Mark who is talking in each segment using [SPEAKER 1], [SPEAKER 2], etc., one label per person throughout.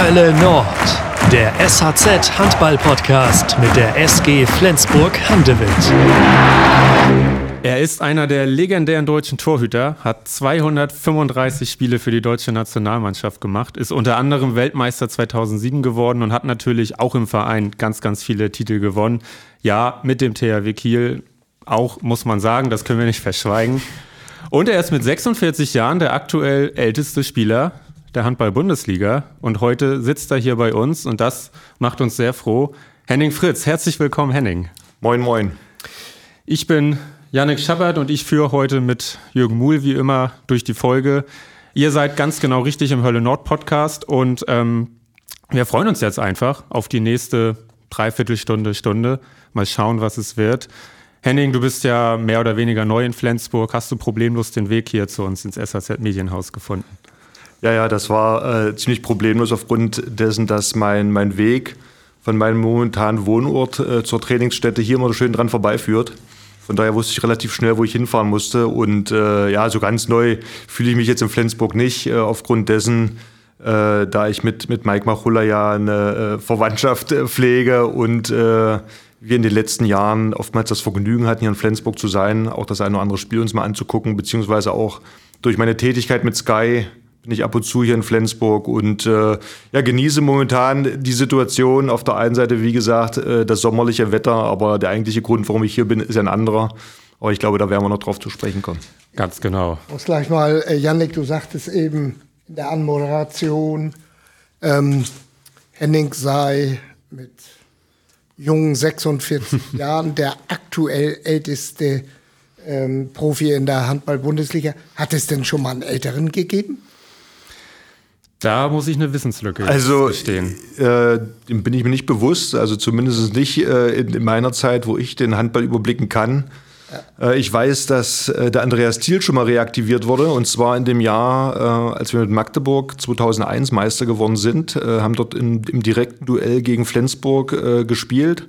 [SPEAKER 1] Hölle Nord, der SHZ Handball Podcast mit der SG Flensburg Handewitt.
[SPEAKER 2] Er ist einer der legendären deutschen Torhüter, hat 235 Spiele für die deutsche Nationalmannschaft gemacht, ist unter anderem Weltmeister 2007 geworden und hat natürlich auch im Verein ganz, ganz viele Titel gewonnen. Ja, mit dem THW Kiel auch, muss man sagen, das können wir nicht verschweigen. Und er ist mit 46 Jahren der aktuell älteste Spieler der Handball-Bundesliga und heute sitzt er hier bei uns und das macht uns sehr froh. Henning Fritz, herzlich willkommen, Henning.
[SPEAKER 3] Moin, moin.
[SPEAKER 2] Ich bin Yannick Schabbert und ich führe heute mit Jürgen Muhl wie immer durch die Folge. Ihr seid ganz genau richtig im Hölle Nord Podcast und ähm, wir freuen uns jetzt einfach auf die nächste Dreiviertelstunde, Stunde. Mal schauen, was es wird. Henning, du bist ja mehr oder weniger neu in Flensburg. Hast du problemlos den Weg hier zu uns ins SAZ Medienhaus gefunden?
[SPEAKER 3] Ja, ja, das war äh, ziemlich problemlos aufgrund dessen, dass mein, mein Weg von meinem momentanen Wohnort äh, zur Trainingsstätte hier immer schön dran vorbeiführt. Von daher wusste ich relativ schnell, wo ich hinfahren musste. Und äh, ja, so ganz neu fühle ich mich jetzt in Flensburg nicht, äh, aufgrund dessen, äh, da ich mit, mit Mike Machulla ja eine äh, Verwandtschaft pflege und wir in den letzten Jahren oftmals das Vergnügen hatten, hier in Flensburg zu sein, auch das eine oder andere Spiel uns mal anzugucken, beziehungsweise auch durch meine Tätigkeit mit Sky bin ich ab und zu hier in Flensburg und äh, ja, genieße momentan die Situation. Auf der einen Seite, wie gesagt, äh, das sommerliche Wetter, aber der eigentliche Grund, warum ich hier bin, ist ein anderer. Aber ich glaube, da werden wir noch drauf zu sprechen kommen.
[SPEAKER 2] Ganz genau.
[SPEAKER 4] Ich muss gleich mal, äh, Yannick, du sagtest eben in der Anmoderation, ähm, Henning sei mit jungen 46 Jahren der aktuell älteste ähm, Profi in der Handball-Bundesliga. Hat es denn schon mal einen älteren gegeben?
[SPEAKER 2] Da muss ich eine Wissenslücke
[SPEAKER 3] also, stehen. Äh, bin ich mir nicht bewusst, also zumindest nicht äh, in, in, meiner Zeit, wo ich den Handball überblicken kann. Ja. Äh, ich weiß, dass äh, der Andreas Thiel schon mal reaktiviert wurde und zwar in dem Jahr, äh, als wir mit Magdeburg 2001 Meister geworden sind, äh, haben dort in, im direkten Duell gegen Flensburg gespielt.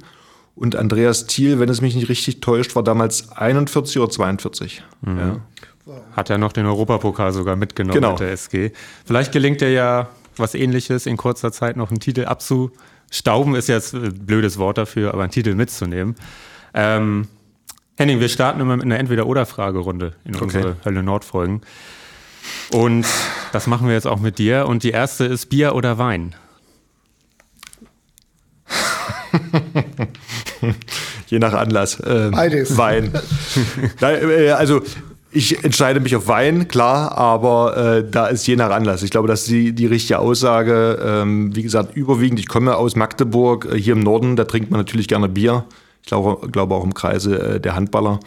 [SPEAKER 3] Und Andreas Thiel, wenn es mich nicht richtig täuscht, war damals 41 oder 42. Mhm. Ja.
[SPEAKER 2] Hat er noch den Europapokal sogar mitgenommen genau. mit der SG. Vielleicht gelingt er ja was ähnliches in kurzer Zeit noch einen Titel abzustauben, ist jetzt ein blödes Wort dafür, aber einen Titel mitzunehmen. Ähm, Henning, wir starten immer mit einer Entweder-Oder-Fragerunde in okay. unsere Hölle Nord-Folgen. Und das machen wir jetzt auch mit dir. Und die erste ist Bier oder Wein?
[SPEAKER 3] Je nach Anlass.
[SPEAKER 4] Ähm, Beides.
[SPEAKER 3] Wein. Äh, also ich entscheide mich auf Wein, klar, aber äh, da ist je nach Anlass. Ich glaube, das ist die, die richtige Aussage. Ähm, wie gesagt, überwiegend, ich komme aus Magdeburg, äh, hier im Norden, da trinkt man natürlich gerne Bier. Ich glaube, glaube auch im Kreise äh, der Handballer.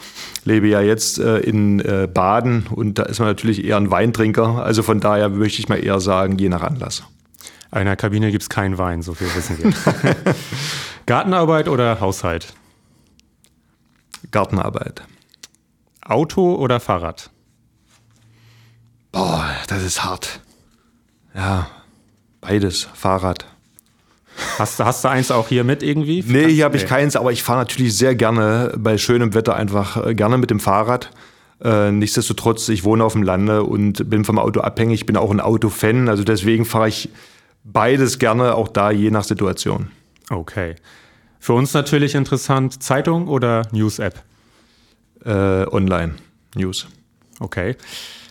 [SPEAKER 3] Lebe ja jetzt äh, in äh, Baden und da ist man natürlich eher ein Weintrinker. Also von daher möchte ich mal eher sagen, je nach Anlass.
[SPEAKER 2] In der Kabine gibt es keinen Wein, so viel wissen wir. Gartenarbeit oder Haushalt?
[SPEAKER 3] Gartenarbeit.
[SPEAKER 2] Auto oder Fahrrad?
[SPEAKER 3] Boah, das ist hart. Ja, beides. Fahrrad.
[SPEAKER 2] Hast, hast du eins auch hier mit irgendwie?
[SPEAKER 3] Nee, hier habe ich keins, aber ich fahre natürlich sehr gerne bei schönem Wetter einfach äh, gerne mit dem Fahrrad. Äh, nichtsdestotrotz, ich wohne auf dem Lande und bin vom Auto abhängig, bin auch ein Autofan, also deswegen fahre ich beides gerne, auch da je nach Situation.
[SPEAKER 2] Okay. Für uns natürlich interessant, Zeitung oder News-App?
[SPEAKER 3] Äh, online News.
[SPEAKER 2] Okay.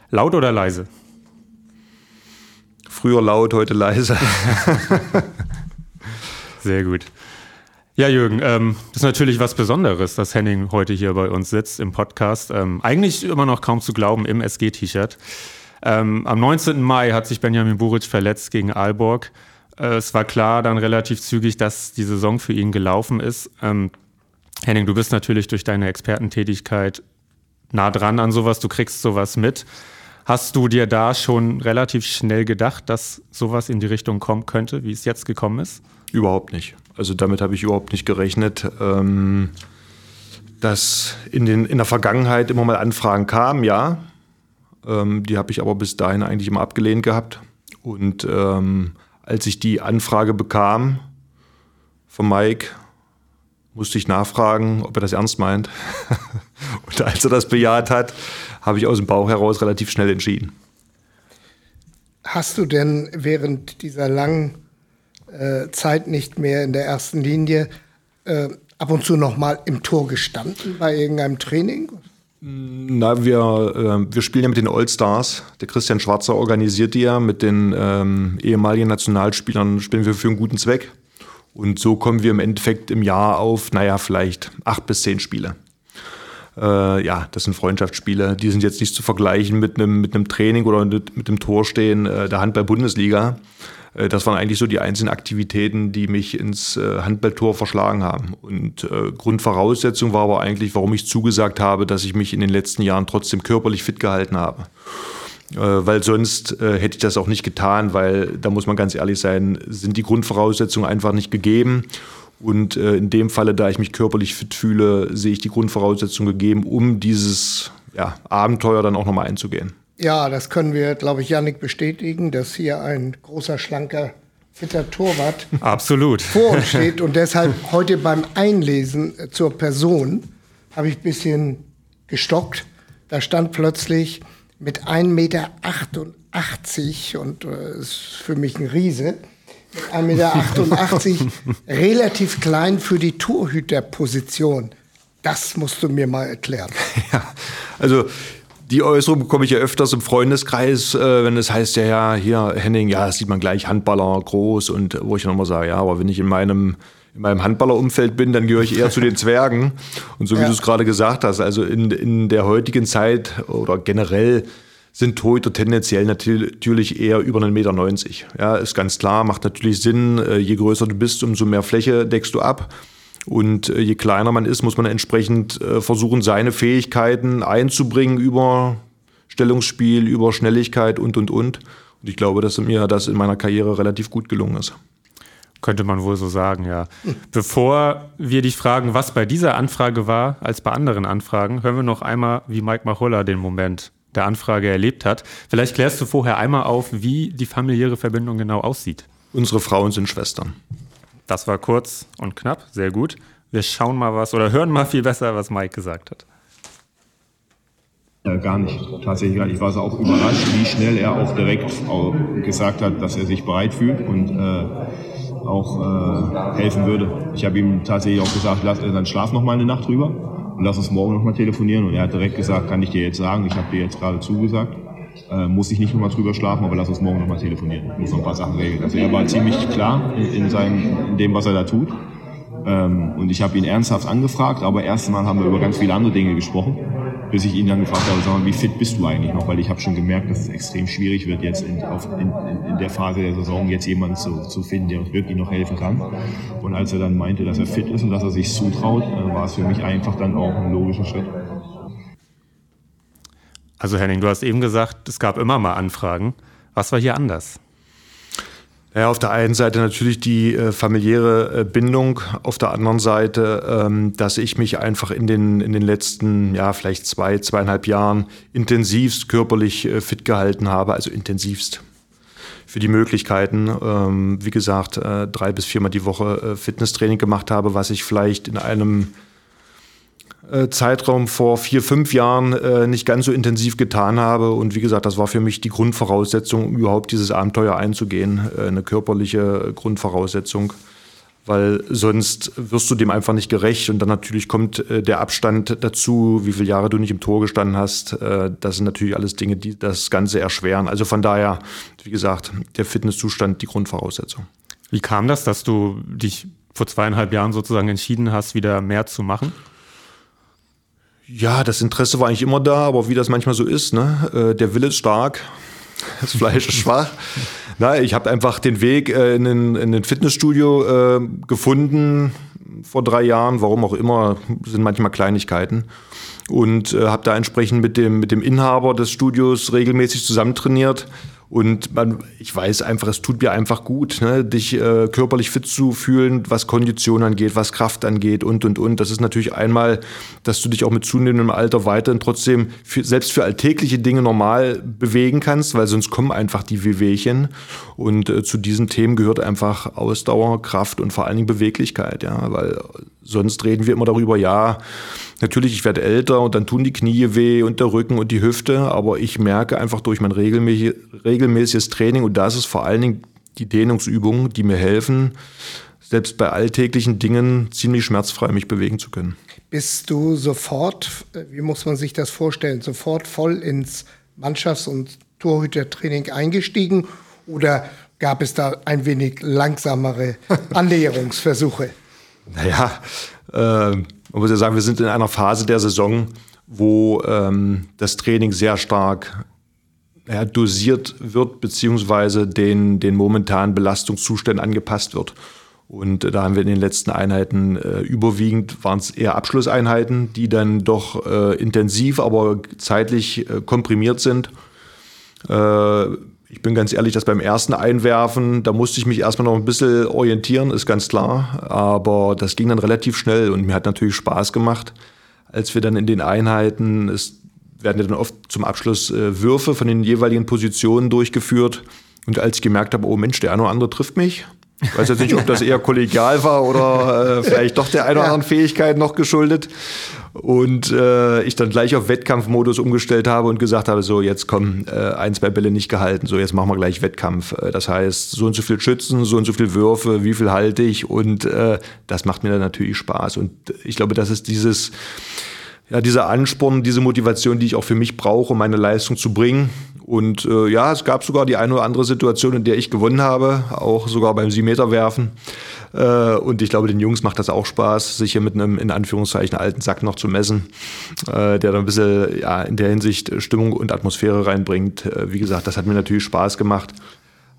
[SPEAKER 2] Laut oder leise?
[SPEAKER 3] Früher laut, heute leise.
[SPEAKER 2] Sehr gut. Ja, Jürgen, ähm, das ist natürlich was Besonderes, dass Henning heute hier bei uns sitzt im Podcast. Ähm, eigentlich immer noch kaum zu glauben im SG-T-Shirt. Ähm, am 19. Mai hat sich Benjamin Buric verletzt gegen Aalborg. Äh, es war klar dann relativ zügig, dass die Saison für ihn gelaufen ist. Ähm, Henning, du bist natürlich durch deine Expertentätigkeit nah dran an sowas, du kriegst sowas mit. Hast du dir da schon relativ schnell gedacht, dass sowas in die Richtung kommen könnte, wie es jetzt gekommen ist?
[SPEAKER 3] Überhaupt nicht. Also damit habe ich überhaupt nicht gerechnet. Ähm, dass in, den, in der Vergangenheit immer mal Anfragen kamen, ja. Ähm, die habe ich aber bis dahin eigentlich immer abgelehnt gehabt. Und ähm, als ich die Anfrage bekam von Mike, musste ich nachfragen, ob er das ernst meint. und als er das bejaht hat, habe ich aus dem Bauch heraus relativ schnell entschieden.
[SPEAKER 4] Hast du denn während dieser langen äh, Zeit nicht mehr in der ersten Linie. Äh, ab und zu noch mal im Tor gestanden bei irgendeinem Training?
[SPEAKER 3] Na, wir, äh, wir spielen ja mit den All-Stars. Der Christian Schwarzer organisiert die ja. Mit den ähm, ehemaligen Nationalspielern spielen wir für einen guten Zweck. Und so kommen wir im Endeffekt im Jahr auf, naja, vielleicht acht bis zehn Spiele. Äh, ja, das sind Freundschaftsspiele. Die sind jetzt nicht zu vergleichen mit einem, mit einem Training oder mit, mit dem Torstehen äh, der Handball-Bundesliga. Äh, das waren eigentlich so die einzelnen Aktivitäten, die mich ins äh, Handballtor verschlagen haben. Und äh, Grundvoraussetzung war aber eigentlich, warum ich zugesagt habe, dass ich mich in den letzten Jahren trotzdem körperlich fit gehalten habe. Weil sonst hätte ich das auch nicht getan, weil da muss man ganz ehrlich sein, sind die Grundvoraussetzungen einfach nicht gegeben. Und in dem Falle, da ich mich körperlich fit fühle, sehe ich die Grundvoraussetzungen gegeben, um dieses ja, Abenteuer dann auch nochmal einzugehen.
[SPEAKER 4] Ja, das können wir, glaube ich, Janik bestätigen, dass hier ein großer, schlanker, fitter Torwart
[SPEAKER 2] Absolut.
[SPEAKER 4] vor uns steht. Und deshalb heute beim Einlesen zur Person habe ich ein bisschen gestockt. Da stand plötzlich mit 1,88 Meter und äh, ist für mich ein Riese. Mit 1,88 Meter relativ klein für die Torhüterposition. Das musst du mir mal erklären.
[SPEAKER 3] Ja, also die Äußerung bekomme ich ja öfters im Freundeskreis, äh, wenn es heißt, ja, ja, hier Henning, ja, das sieht man gleich Handballer groß und wo ich dann immer sage, ja, aber wenn ich in meinem in meinem Handballerumfeld bin, dann gehöre ich eher zu den Zwergen. Und so wie ja. du es gerade gesagt hast, also in, in der heutigen Zeit oder generell sind Torhüter tendenziell natürlich eher über 1,90 Meter. Ja, ist ganz klar, macht natürlich Sinn. Äh, je größer du bist, umso mehr Fläche deckst du ab. Und äh, je kleiner man ist, muss man entsprechend äh, versuchen, seine Fähigkeiten einzubringen über Stellungsspiel, über Schnelligkeit und, und, und. Und ich glaube, dass mir das in meiner Karriere relativ gut gelungen ist.
[SPEAKER 2] Könnte man wohl so sagen, ja. Bevor wir dich fragen, was bei dieser Anfrage war, als bei anderen Anfragen, hören wir noch einmal, wie Mike Machulla den Moment der Anfrage erlebt hat. Vielleicht klärst du vorher einmal auf, wie die familiäre Verbindung genau aussieht.
[SPEAKER 3] Unsere Frauen sind Schwestern.
[SPEAKER 2] Das war kurz und knapp, sehr gut. Wir schauen mal was oder hören mal viel besser, was Mike gesagt hat.
[SPEAKER 5] Äh, gar nicht, tatsächlich. Ich war auch überrascht, wie schnell er auch direkt auch gesagt hat, dass er sich bereit fühlt und äh, auch äh, helfen würde. Ich habe ihm tatsächlich auch gesagt, lass, äh, dann schlaf noch mal eine Nacht drüber und lass uns morgen noch mal telefonieren. Und er hat direkt gesagt, kann ich dir jetzt sagen, ich habe dir jetzt gerade zugesagt. Äh, muss ich nicht nochmal drüber schlafen, aber lass uns morgen nochmal telefonieren. Ich muss noch ein paar Sachen regeln. Also er war ziemlich klar in, in, seinem, in dem, was er da tut. Ähm, und ich habe ihn ernsthaft angefragt, aber erstmal haben wir über ganz viele andere Dinge gesprochen, bis ich ihn dann gefragt habe, sag mal, wie fit bist du eigentlich noch? Weil ich habe schon gemerkt, dass es extrem schwierig wird, jetzt in, auf, in, in, der Phase der Saison jetzt jemanden zu, zu finden, der uns wirklich noch helfen kann. Und als er dann meinte, dass er fit ist und dass er sich zutraut, äh, war es für mich einfach dann auch ein logischer Schritt.
[SPEAKER 2] Also Henning, du hast eben gesagt, es gab immer mal Anfragen. Was war hier anders?
[SPEAKER 3] Ja, auf der einen Seite natürlich die äh, familiäre äh, Bindung, auf der anderen Seite, ähm, dass ich mich einfach in den, in den letzten, ja, vielleicht zwei, zweieinhalb Jahren intensivst körperlich äh, fit gehalten habe, also intensivst für die Möglichkeiten. Ähm, wie gesagt, äh, drei bis viermal die Woche äh, Fitnesstraining gemacht habe, was ich vielleicht in einem Zeitraum vor vier, fünf Jahren äh, nicht ganz so intensiv getan habe. Und wie gesagt, das war für mich die Grundvoraussetzung, um überhaupt dieses Abenteuer einzugehen, äh, eine körperliche Grundvoraussetzung. Weil sonst wirst du dem einfach nicht gerecht. Und dann natürlich kommt äh, der Abstand dazu, wie viele Jahre du nicht im Tor gestanden hast. Äh, das sind natürlich alles Dinge, die das Ganze erschweren. Also von daher, wie gesagt, der Fitnesszustand die Grundvoraussetzung.
[SPEAKER 2] Wie kam das, dass du dich vor zweieinhalb Jahren sozusagen entschieden hast, wieder mehr zu machen?
[SPEAKER 3] Ja, das Interesse war eigentlich immer da, aber wie das manchmal so ist, ne? Äh, der Wille ist stark, das Fleisch ist schwach. Na, ich habe einfach den Weg äh, in ein in den Fitnessstudio äh, gefunden vor drei Jahren, warum auch immer, sind manchmal Kleinigkeiten. Und äh, habe da entsprechend mit dem, mit dem Inhaber des Studios regelmäßig zusammentrainiert und man, ich weiß einfach, es tut mir einfach gut, ne, dich äh, körperlich fit zu fühlen, was Kondition angeht, was Kraft angeht und, und, und. Das ist natürlich einmal, dass du dich auch mit zunehmendem Alter weiterhin trotzdem für, selbst für alltägliche Dinge normal bewegen kannst, weil sonst kommen einfach die Wehwehchen. Und äh, zu diesen Themen gehört einfach Ausdauer, Kraft und vor allen Dingen Beweglichkeit, ja, weil sonst reden wir immer darüber, ja, Natürlich, ich werde älter und dann tun die Knie weh und der Rücken und die Hüfte, aber ich merke einfach durch mein regelmäßiges Training und da ist es vor allen Dingen die Dehnungsübungen, die mir helfen, selbst bei alltäglichen Dingen ziemlich schmerzfrei mich bewegen zu können.
[SPEAKER 4] Bist du sofort, wie muss man sich das vorstellen, sofort voll ins Mannschafts- und Torhütertraining eingestiegen oder gab es da ein wenig langsamere Annäherungsversuche?
[SPEAKER 3] Naja, äh, man muss ja sagen, wir sind in einer Phase der Saison, wo ähm, das Training sehr stark ja, dosiert wird, beziehungsweise den, den momentanen Belastungszuständen angepasst wird. Und da haben wir in den letzten Einheiten äh, überwiegend waren es eher Abschlusseinheiten, die dann doch äh, intensiv, aber zeitlich äh, komprimiert sind. Ich bin ganz ehrlich, dass beim ersten Einwerfen, da musste ich mich erstmal noch ein bisschen orientieren, ist ganz klar. Aber das ging dann relativ schnell und mir hat natürlich Spaß gemacht, als wir dann in den Einheiten, es werden ja dann oft zum Abschluss äh, Würfe von den jeweiligen Positionen durchgeführt. Und als ich gemerkt habe, oh Mensch, der eine oder andere trifft mich, ich weiß jetzt nicht, ob das eher kollegial war oder äh, vielleicht doch der einer oder anderen Fähigkeit noch geschuldet. Und äh, ich dann gleich auf Wettkampfmodus umgestellt habe und gesagt habe, so jetzt kommen äh, ein, zwei Bälle nicht gehalten, so jetzt machen wir gleich Wettkampf. Äh, das heißt, so und so viel Schützen, so und so viel Würfe, wie viel halte ich und äh, das macht mir dann natürlich Spaß. Und ich glaube, das ist dieses, ja, dieser Ansporn, diese Motivation, die ich auch für mich brauche, um meine Leistung zu bringen. Und äh, ja, es gab sogar die eine oder andere Situation, in der ich gewonnen habe, auch sogar beim Siebenmeterwerfen. Äh, und ich glaube, den Jungs macht das auch Spaß, sich hier mit einem in Anführungszeichen alten Sack noch zu messen, äh, der dann ein bisschen ja, in der Hinsicht Stimmung und Atmosphäre reinbringt. Äh, wie gesagt, das hat mir natürlich Spaß gemacht.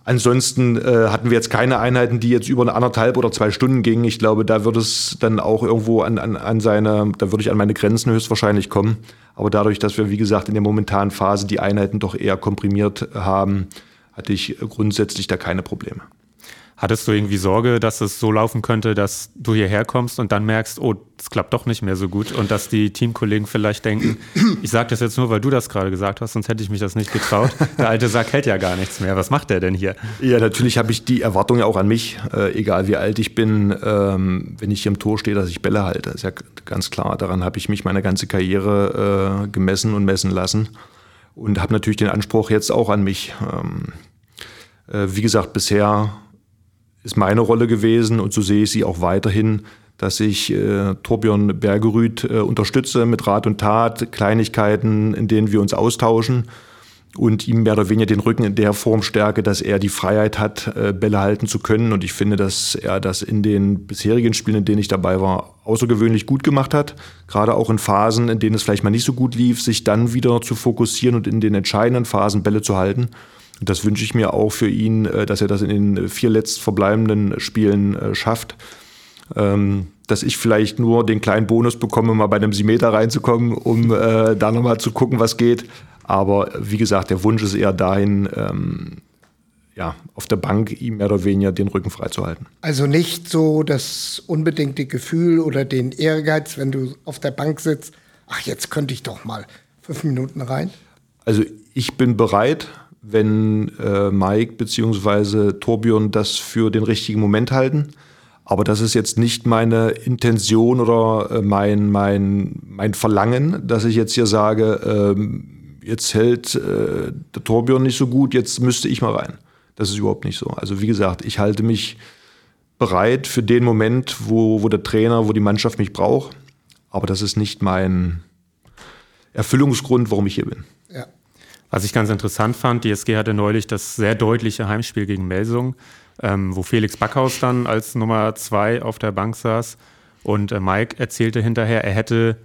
[SPEAKER 3] Ansonsten äh, hatten wir jetzt keine Einheiten, die jetzt über eine anderthalb oder zwei Stunden gingen. Ich glaube, da würde es dann auch irgendwo an, an, an seine, da würde ich an meine Grenzen höchstwahrscheinlich kommen. Aber dadurch, dass wir, wie gesagt, in der momentanen Phase die Einheiten doch eher komprimiert haben, hatte ich grundsätzlich da keine Probleme.
[SPEAKER 2] Hattest du irgendwie Sorge, dass es so laufen könnte, dass du hierher kommst und dann merkst, oh, es klappt doch nicht mehr so gut und dass die Teamkollegen vielleicht denken, ich sage das jetzt nur, weil du das gerade gesagt hast, sonst hätte ich mich das nicht getraut. Der alte Sack hält ja gar nichts mehr. Was macht der denn hier?
[SPEAKER 3] Ja, natürlich habe ich die Erwartung ja auch an mich, äh, egal wie alt ich bin, ähm, wenn ich hier im Tor stehe, dass ich Bälle halte. Das ist ja ganz klar. Daran habe ich mich meine ganze Karriere äh, gemessen und messen lassen und habe natürlich den Anspruch jetzt auch an mich. Ähm, äh, wie gesagt, bisher ist meine Rolle gewesen und so sehe ich sie auch weiterhin, dass ich äh, Torbjörn Bergerüth äh, unterstütze mit Rat und Tat, Kleinigkeiten, in denen wir uns austauschen und ihm mehr oder weniger den Rücken in der Form stärke, dass er die Freiheit hat, äh, Bälle halten zu können. Und ich finde, dass er das in den bisherigen Spielen, in denen ich dabei war, außergewöhnlich gut gemacht hat. Gerade auch in Phasen, in denen es vielleicht mal nicht so gut lief, sich dann wieder zu fokussieren und in den entscheidenden Phasen Bälle zu halten. Und das wünsche ich mir auch für ihn, äh, dass er das in den vier letzt verbleibenden Spielen äh, schafft. Ähm, dass ich vielleicht nur den kleinen Bonus bekomme, mal bei einem Simeter reinzukommen, um äh, da nochmal zu gucken, was geht. Aber wie gesagt, der Wunsch ist eher dahin, ähm, ja, auf der Bank ihm mehr oder weniger den Rücken freizuhalten.
[SPEAKER 4] Also nicht so das unbedingte Gefühl oder den Ehrgeiz, wenn du auf der Bank sitzt, ach, jetzt könnte ich doch mal fünf Minuten rein.
[SPEAKER 3] Also ich bin bereit, wenn äh, Mike bzw. Torbjörn das für den richtigen Moment halten. Aber das ist jetzt nicht meine Intention oder äh, mein, mein, mein Verlangen, dass ich jetzt hier sage, äh, jetzt hält äh, der Torbjörn nicht so gut, jetzt müsste ich mal rein. Das ist überhaupt nicht so. Also wie gesagt, ich halte mich bereit für den Moment, wo, wo der Trainer, wo die Mannschaft mich braucht. Aber das ist nicht mein Erfüllungsgrund, warum ich hier bin.
[SPEAKER 2] Was ich ganz interessant fand, die SG hatte neulich das sehr deutliche Heimspiel gegen Melsung, ähm, wo Felix Backhaus dann als Nummer zwei auf der Bank saß. Und äh, Mike erzählte hinterher, er hätte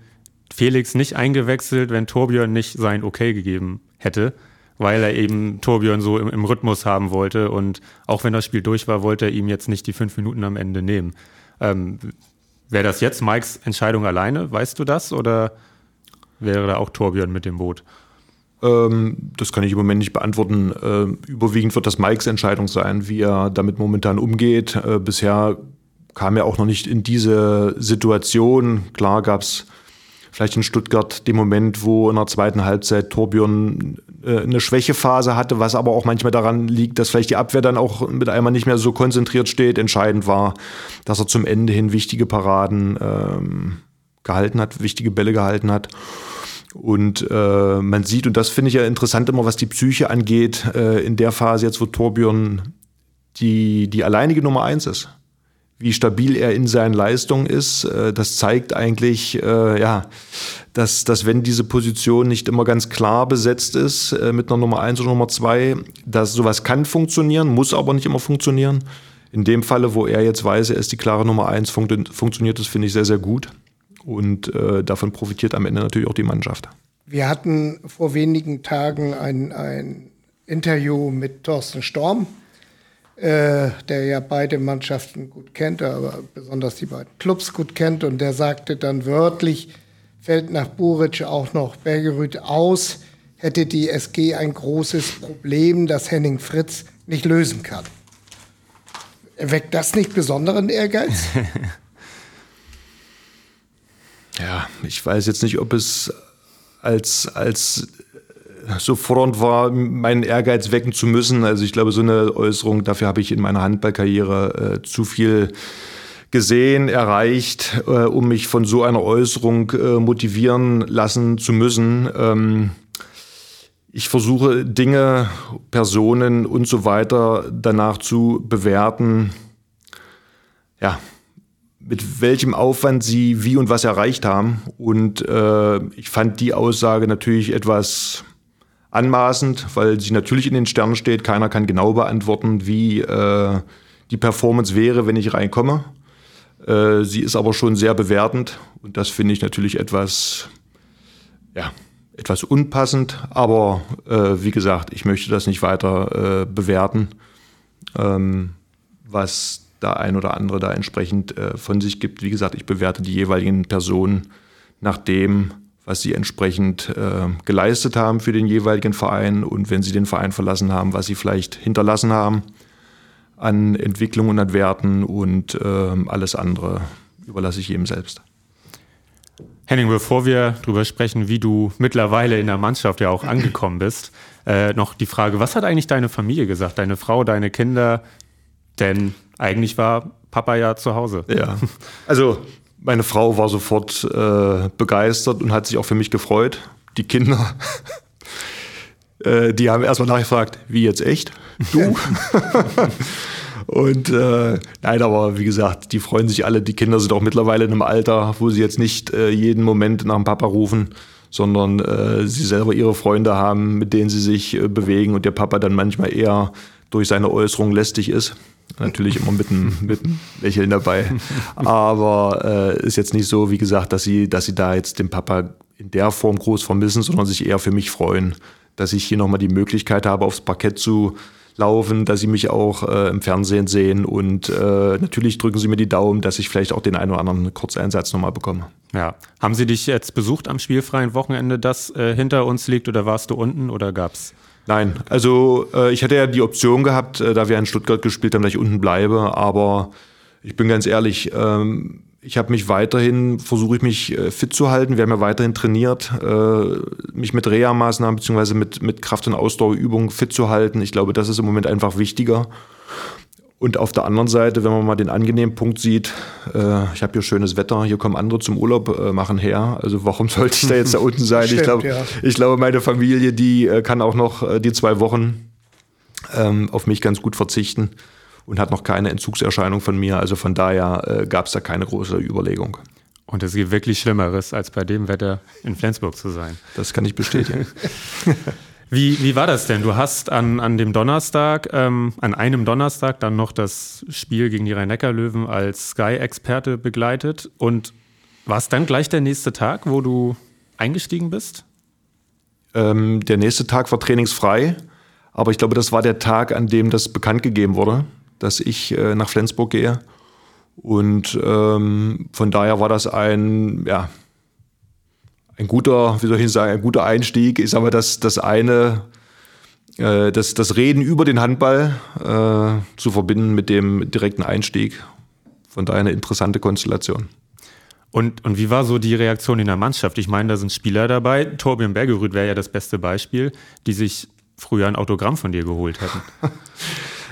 [SPEAKER 2] Felix nicht eingewechselt, wenn Torbjörn nicht sein Okay gegeben hätte, weil er eben Torbjörn so im, im Rhythmus haben wollte. Und auch wenn das Spiel durch war, wollte er ihm jetzt nicht die fünf Minuten am Ende nehmen. Ähm, Wäre das jetzt Mikes Entscheidung alleine? Weißt du das? Oder wäre da auch Torbjörn mit dem Boot?
[SPEAKER 3] Ähm, das kann ich im Moment nicht beantworten. Äh, überwiegend wird das Mikes Entscheidung sein, wie er damit momentan umgeht. Äh, bisher kam er auch noch nicht in diese Situation. Klar gab es vielleicht in Stuttgart den Moment, wo in der zweiten Halbzeit Torbjörn äh, eine Schwächephase hatte, was aber auch manchmal daran liegt, dass vielleicht die Abwehr dann auch mit einmal nicht mehr so konzentriert steht. Entscheidend war, dass er zum Ende hin wichtige Paraden ähm, gehalten hat, wichtige Bälle gehalten hat. Und äh, man sieht, und das finde ich ja interessant immer, was die Psyche angeht, äh, in der Phase jetzt, wo Torbjörn die, die alleinige Nummer eins ist. Wie stabil er in seinen Leistungen ist, äh, das zeigt eigentlich, äh, ja, dass, dass wenn diese Position nicht immer ganz klar besetzt ist äh, mit einer Nummer eins oder Nummer zwei, dass sowas kann funktionieren, muss aber nicht immer funktionieren. In dem Falle, wo er jetzt weiß, er ist die klare Nummer eins, funkt, funktioniert das, finde ich, sehr, sehr gut. Und äh, davon profitiert am Ende natürlich auch die Mannschaft.
[SPEAKER 4] Wir hatten vor wenigen Tagen ein, ein Interview mit Thorsten Storm, äh, der ja beide Mannschaften gut kennt, aber besonders die beiden Clubs gut kennt. Und der sagte dann wörtlich, fällt nach Buric auch noch Bergerüth aus, hätte die SG ein großes Problem, das Henning Fritz nicht lösen kann. Erweckt das nicht besonderen Ehrgeiz?
[SPEAKER 3] ja, ich weiß jetzt nicht, ob es als, als so fordernd war, meinen Ehrgeiz wecken zu müssen. Also ich glaube, so eine Äußerung, dafür habe ich in meiner Handballkarriere äh, zu viel gesehen, erreicht, äh, um mich von so einer Äußerung äh, motivieren lassen zu müssen. Ähm, ich versuche Dinge, Personen und so weiter danach zu bewerten, ja, mit welchem Aufwand sie wie und was erreicht haben. Und äh, ich fand die Aussage natürlich etwas anmaßend, weil sie natürlich in den Sternen steht. Keiner kann genau beantworten, wie äh, die Performance wäre, wenn ich reinkomme. Äh, sie ist aber schon sehr bewertend und das finde ich natürlich etwas, ja, etwas unpassend. Aber äh, wie gesagt, ich möchte das nicht weiter äh, bewerten, ähm, was der ein oder andere da entsprechend äh, von sich gibt. Wie gesagt, ich bewerte die jeweiligen Personen nach dem, was sie entsprechend äh, geleistet haben für den jeweiligen Verein und wenn sie den Verein verlassen haben, was sie vielleicht hinterlassen haben an Entwicklung und an Werten und äh, alles andere überlasse ich jedem selbst.
[SPEAKER 2] Henning, bevor wir darüber sprechen, wie du mittlerweile in der Mannschaft ja auch angekommen bist, äh, noch die Frage, was hat eigentlich deine Familie gesagt, deine Frau, deine Kinder? Denn eigentlich war Papa ja zu Hause.
[SPEAKER 3] Ja, also meine Frau war sofort äh, begeistert und hat sich auch für mich gefreut. Die Kinder, äh, die haben erstmal nachgefragt, wie jetzt echt? Du? und äh, nein, aber wie gesagt, die freuen sich alle. Die Kinder sind auch mittlerweile in einem Alter, wo sie jetzt nicht äh, jeden Moment nach dem Papa rufen, sondern äh, sie selber ihre Freunde haben, mit denen sie sich äh, bewegen und der Papa dann manchmal eher durch seine Äußerung lästig ist. Natürlich immer mit einem, mit einem Lächeln dabei. Aber äh, ist jetzt nicht so, wie gesagt, dass sie, dass sie da jetzt den Papa in der Form groß vermissen, sondern sich eher für mich freuen, dass ich hier nochmal die Möglichkeit habe, aufs Parkett zu laufen, dass sie mich auch äh, im Fernsehen sehen und äh, natürlich drücken sie mir die Daumen, dass ich vielleicht auch den einen oder anderen Kurzeinsatz nochmal bekomme.
[SPEAKER 2] Ja. Haben Sie dich jetzt besucht am spielfreien Wochenende, das äh, hinter uns liegt oder warst du unten oder gab's?
[SPEAKER 3] Nein, also äh, ich hatte ja die Option gehabt, äh, da wir in Stuttgart gespielt haben, dass ich unten bleibe, aber ich bin ganz ehrlich, ähm, ich habe mich weiterhin, versuche ich mich äh, fit zu halten. Wir haben ja weiterhin trainiert, äh, mich mit Reha-Maßnahmen bzw. Mit, mit Kraft- und Ausdauerübungen fit zu halten. Ich glaube, das ist im Moment einfach wichtiger. Und auf der anderen Seite, wenn man mal den angenehmen Punkt sieht, äh, ich habe hier schönes Wetter, hier kommen andere zum Urlaub äh, machen her. Also warum sollte ich da jetzt da unten sein? Stimmt, ich glaube, ja. ich glaube, meine Familie, die äh, kann auch noch äh, die zwei Wochen ähm, auf mich ganz gut verzichten und hat noch keine Entzugserscheinung von mir. Also von daher äh, gab es da keine große Überlegung.
[SPEAKER 2] Und es gibt wirklich Schlimmeres, als bei dem Wetter in Flensburg zu sein.
[SPEAKER 3] Das kann ich bestätigen.
[SPEAKER 2] Wie, wie war das denn? Du hast an, an dem Donnerstag, ähm, an einem Donnerstag dann noch das Spiel gegen die Rhein-Neckar-Löwen als Sky-Experte begleitet und war es dann gleich der nächste Tag, wo du eingestiegen bist?
[SPEAKER 3] Ähm, der nächste Tag war trainingsfrei, aber ich glaube, das war der Tag, an dem das bekannt gegeben wurde, dass ich äh, nach Flensburg gehe. Und ähm, von daher war das ein, ja, ein guter, wie soll ich sagen, ein guter Einstieg ist aber das, das eine, äh, das, das Reden über den Handball äh, zu verbinden mit dem direkten Einstieg. Von daher eine interessante Konstellation.
[SPEAKER 2] Und, und wie war so die Reaktion in der Mannschaft? Ich meine, da sind Spieler dabei. Torbjörn Bergerud wäre ja das beste Beispiel, die sich früher ein Autogramm von dir geholt hätten.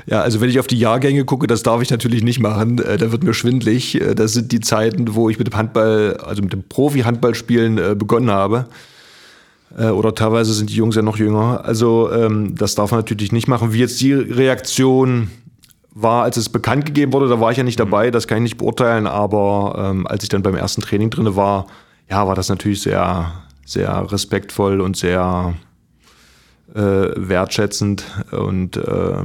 [SPEAKER 3] Ja, also wenn ich auf die Jahrgänge gucke, das darf ich natürlich nicht machen. Äh, da wird mir schwindlig. Äh, das sind die Zeiten, wo ich mit dem Handball, also mit dem Profi-Handballspielen äh, begonnen habe. Oder teilweise sind die Jungs ja noch jünger. Also ähm, das darf man natürlich nicht machen. Wie jetzt die Reaktion war, als es bekannt gegeben wurde, da war ich ja nicht dabei, das kann ich nicht beurteilen, aber ähm, als ich dann beim ersten Training drin war, ja, war das natürlich sehr, sehr respektvoll und sehr äh, wertschätzend und äh,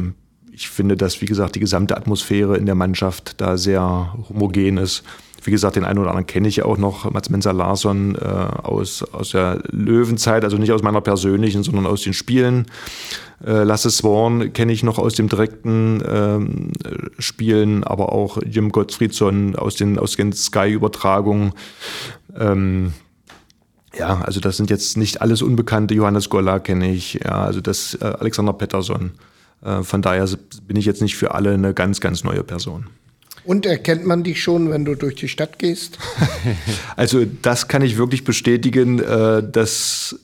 [SPEAKER 3] ich finde, dass, wie gesagt, die gesamte Atmosphäre in der Mannschaft da sehr homogen ist. Wie gesagt, den einen oder anderen kenne ich auch noch, Mats Mensa Larsson äh, aus, aus der Löwenzeit, also nicht aus meiner persönlichen, sondern aus den Spielen. Äh, Lasse Swan kenne ich noch aus dem direkten ähm, Spielen, aber auch Jim Gottfriedsson aus den, aus den Sky-Übertragungen. Ähm, ja, also das sind jetzt nicht alles Unbekannte. Johannes Golla kenne ich, ja, also das äh, Alexander Pettersson. Äh, von daher bin ich jetzt nicht für alle eine ganz, ganz neue Person.
[SPEAKER 4] Und erkennt man dich schon, wenn du durch die Stadt gehst?
[SPEAKER 3] also das kann ich wirklich bestätigen. Äh, das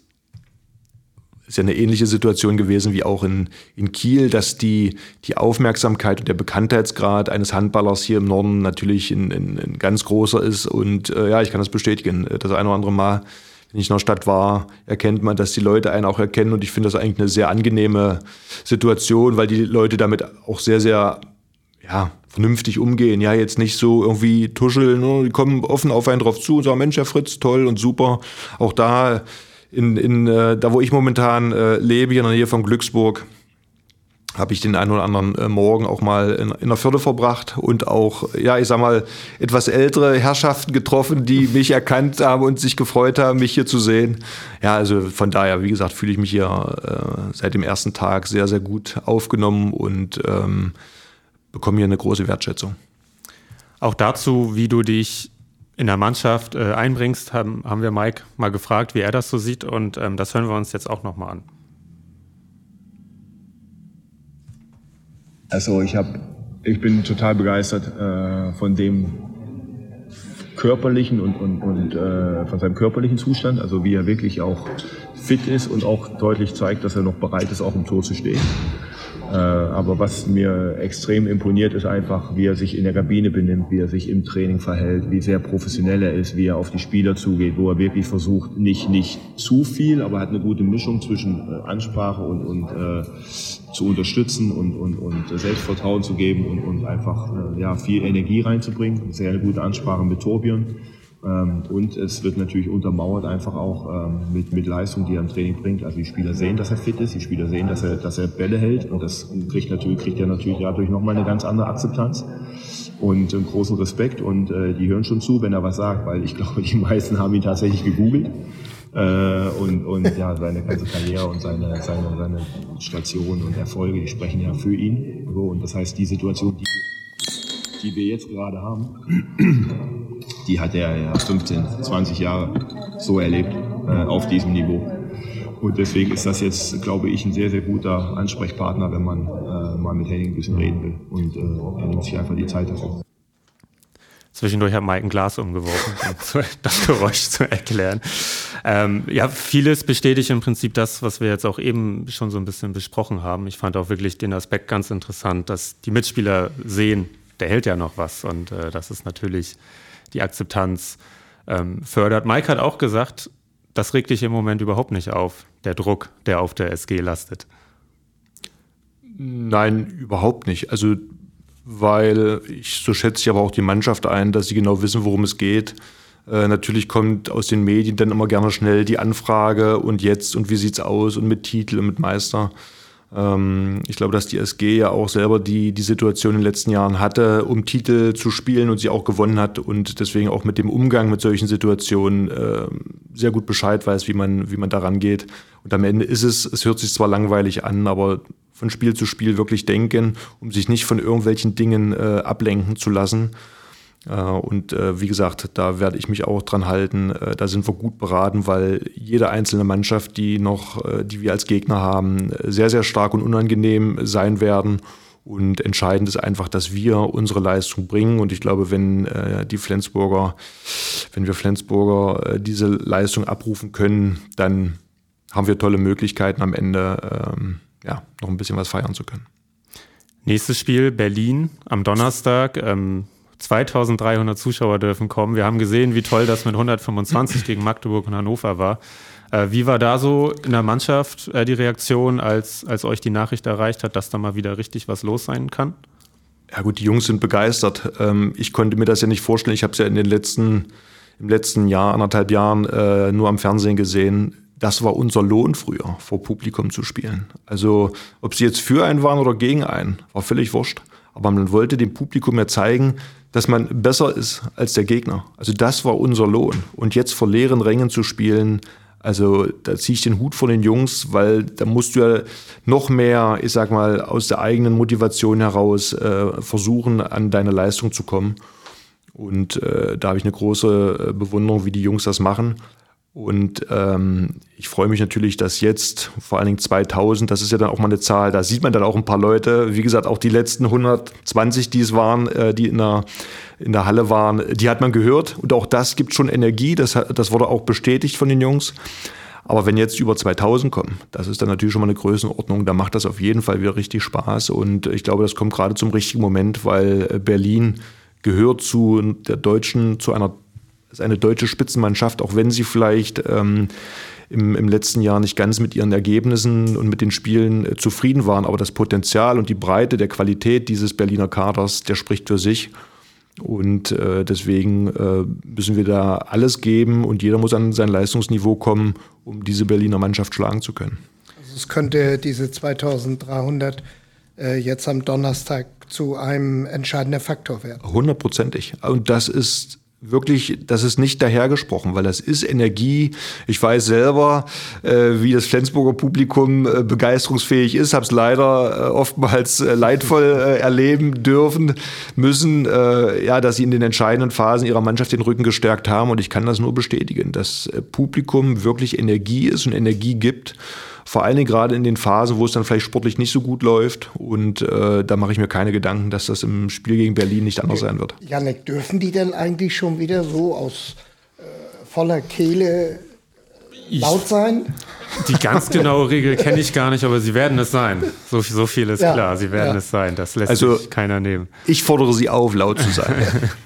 [SPEAKER 3] ist ja eine ähnliche Situation gewesen wie auch in, in Kiel, dass die, die Aufmerksamkeit und der Bekanntheitsgrad eines Handballers hier im Norden natürlich ein, ein, ein ganz großer ist. Und äh, ja, ich kann das bestätigen. Das eine oder andere Mal, wenn ich in der Stadt war, erkennt man, dass die Leute einen auch erkennen. Und ich finde das eigentlich eine sehr angenehme Situation, weil die Leute damit auch sehr, sehr ja, vernünftig umgehen. Ja, jetzt nicht so irgendwie tuscheln, ne? die kommen offen auf einen drauf zu und sagen, Mensch, Herr Fritz, toll und super. Auch da, in, in, äh, da wo ich momentan äh, lebe, hier in der Nähe von Glücksburg, habe ich den einen oder anderen äh, Morgen auch mal in, in der Förde verbracht und auch, ja, ich sag mal, etwas ältere Herrschaften getroffen, die mich erkannt haben und sich gefreut haben, mich hier zu sehen. Ja, also von daher, wie gesagt, fühle ich mich hier äh, seit dem ersten Tag sehr, sehr gut aufgenommen und ähm, bekommen hier eine große Wertschätzung.
[SPEAKER 2] Auch dazu, wie du dich in der Mannschaft äh, einbringst, haben, haben wir Mike mal gefragt, wie er das so sieht und ähm, das hören wir uns jetzt auch nochmal an.
[SPEAKER 5] Also ich habe, ich bin total begeistert äh, von dem körperlichen und, und, und äh, von seinem körperlichen Zustand, also wie er wirklich auch fit ist und auch deutlich zeigt, dass er noch bereit ist, auch im Tor zu stehen. Äh, aber was mir extrem imponiert, ist einfach, wie er sich in der Kabine benimmt, wie er sich im Training verhält, wie sehr professionell er ist, wie er auf die Spieler zugeht, wo er wirklich versucht, nicht, nicht zu viel, aber hat eine gute Mischung zwischen äh, Ansprache und, und äh, zu unterstützen und, und, und Selbstvertrauen zu geben und, und einfach äh, ja, viel Energie reinzubringen. Sehr eine gute Ansprache mit Torbjörn. Ähm, und es wird natürlich untermauert einfach auch ähm, mit, mit Leistung, die er im Training bringt. Also die Spieler sehen, dass er fit ist, die Spieler sehen, dass er, dass er Bälle hält und das kriegt natürlich, kriegt er natürlich dadurch nochmal eine ganz andere Akzeptanz und einen großen Respekt und äh, die hören schon zu, wenn er was sagt, weil ich glaube, die meisten haben ihn tatsächlich gegoogelt äh, und, und ja, seine ganze Karriere und seine, seine, seine Stationen und Erfolge, die sprechen ja für ihn. So, und das heißt, die Situation, die, die wir jetzt gerade haben, die hat er ja 15, 20 Jahre so erlebt äh, auf diesem Niveau. Und deswegen ist das jetzt, glaube ich, ein sehr, sehr guter Ansprechpartner, wenn man äh, mal mit Henning ein bisschen reden will. Und äh, er nimmt sich einfach die Zeit dafür.
[SPEAKER 2] Zwischendurch hat Mike ein Glas umgeworfen, um das Geräusch zu erklären. Ähm, ja, vieles bestätigt im Prinzip das, was wir jetzt auch eben schon so ein bisschen besprochen haben. Ich fand auch wirklich den Aspekt ganz interessant, dass die Mitspieler sehen, der hält ja noch was. Und äh, das ist natürlich die Akzeptanz ähm, fördert. Mike hat auch gesagt, das regt dich im Moment überhaupt nicht auf, der Druck, der auf der SG lastet.
[SPEAKER 3] Nein, überhaupt nicht. Also, weil ich, so schätze ich aber auch die Mannschaft ein, dass sie genau wissen, worum es geht. Äh, natürlich kommt aus den Medien dann immer gerne schnell die Anfrage und jetzt und wie sieht's aus und mit Titel und mit Meister. Ähm, ich glaube, dass die SG ja auch selber die, die Situation in den letzten Jahren hatte, um Titel zu spielen und sie auch gewonnen hat und deswegen auch mit dem Umgang mit solchen Situationen äh, sehr gut Bescheid weiß, wie man, wie man daran geht. Und am Ende ist es, es hört sich zwar langweilig an, aber von Spiel zu Spiel wirklich denken, um sich nicht von irgendwelchen Dingen äh, ablenken zu lassen. Äh, und äh, wie gesagt, da werde ich mich auch dran halten. Äh, da sind wir gut beraten, weil jede einzelne Mannschaft, die noch, die wir als Gegner haben, sehr, sehr stark und unangenehm sein werden. Und entscheidend ist einfach, dass wir unsere Leistung bringen. Und ich glaube, wenn die Flensburger, wenn wir Flensburger diese Leistung abrufen können, dann haben wir tolle Möglichkeiten am Ende, ähm, ja, noch ein bisschen was feiern zu können.
[SPEAKER 2] Nächstes Spiel Berlin am Donnerstag. Ähm 2300 Zuschauer dürfen kommen. Wir haben gesehen, wie toll das mit 125 gegen Magdeburg und Hannover war. Äh, wie war da so in der Mannschaft äh, die Reaktion, als, als euch die Nachricht erreicht hat, dass da mal wieder richtig was los sein kann?
[SPEAKER 3] Ja gut, die Jungs sind begeistert. Ähm, ich konnte mir das ja nicht vorstellen. Ich habe es ja in den letzten, im letzten Jahr, anderthalb Jahren äh, nur am Fernsehen gesehen. Das war unser Lohn früher, vor Publikum zu spielen. Also ob sie jetzt für einen waren oder gegen einen, war völlig wurscht. Aber man wollte dem Publikum ja zeigen, dass man besser ist als der Gegner. Also das war unser Lohn. Und jetzt vor leeren Rängen zu spielen, also da ziehe ich den Hut vor den Jungs, weil da musst du ja noch mehr, ich sag mal, aus der eigenen Motivation heraus äh, versuchen, an deine Leistung zu kommen. Und äh, da habe ich eine große äh, Bewunderung, wie die Jungs das machen. Und ähm, ich freue mich natürlich, dass jetzt, vor allen Dingen 2000, das ist ja dann auch mal eine Zahl, da sieht man dann auch ein paar Leute, wie gesagt, auch die letzten 120, die es waren, äh, die in der, in der Halle waren, die hat man gehört. Und auch das gibt schon Energie, das, das wurde auch bestätigt von den Jungs. Aber wenn jetzt über 2000 kommen, das ist dann natürlich schon mal eine Größenordnung, da macht das auf jeden Fall wieder richtig Spaß. Und ich glaube, das kommt gerade zum richtigen Moment, weil Berlin gehört zu der deutschen, zu einer ist eine deutsche Spitzenmannschaft, auch wenn sie vielleicht ähm, im, im, letzten Jahr nicht ganz mit ihren Ergebnissen und mit den Spielen äh, zufrieden waren. Aber das Potenzial und die Breite der Qualität dieses Berliner Kaders, der spricht für sich. Und äh, deswegen äh, müssen wir da alles geben und jeder muss an sein Leistungsniveau kommen, um diese Berliner Mannschaft schlagen zu können.
[SPEAKER 4] Also es könnte diese 2300 äh, jetzt am Donnerstag zu einem entscheidenden Faktor werden.
[SPEAKER 3] Hundertprozentig. Und das ist wirklich, das ist nicht dahergesprochen, weil das ist Energie. Ich weiß selber, äh, wie das Flensburger Publikum äh, begeisterungsfähig ist, habe es leider äh, oftmals äh, leidvoll äh, erleben dürfen müssen, äh, ja, dass sie in den entscheidenden Phasen ihrer Mannschaft den Rücken gestärkt haben und ich kann das nur bestätigen, dass Publikum wirklich Energie ist und Energie gibt. Vor allen Dingen gerade in den Phasen, wo es dann vielleicht sportlich nicht so gut läuft. Und äh, da mache ich mir keine Gedanken, dass das im Spiel gegen Berlin nicht anders sein wird.
[SPEAKER 4] Janek, dürfen die denn eigentlich schon wieder so aus äh, voller Kehle laut sein?
[SPEAKER 2] Die ganz genaue Regel kenne ich gar nicht, aber sie werden es sein. So, so viel ist ja, klar, sie werden ja. es sein. Das lässt also, sich keiner nehmen.
[SPEAKER 3] Ich fordere sie auf, laut zu sein.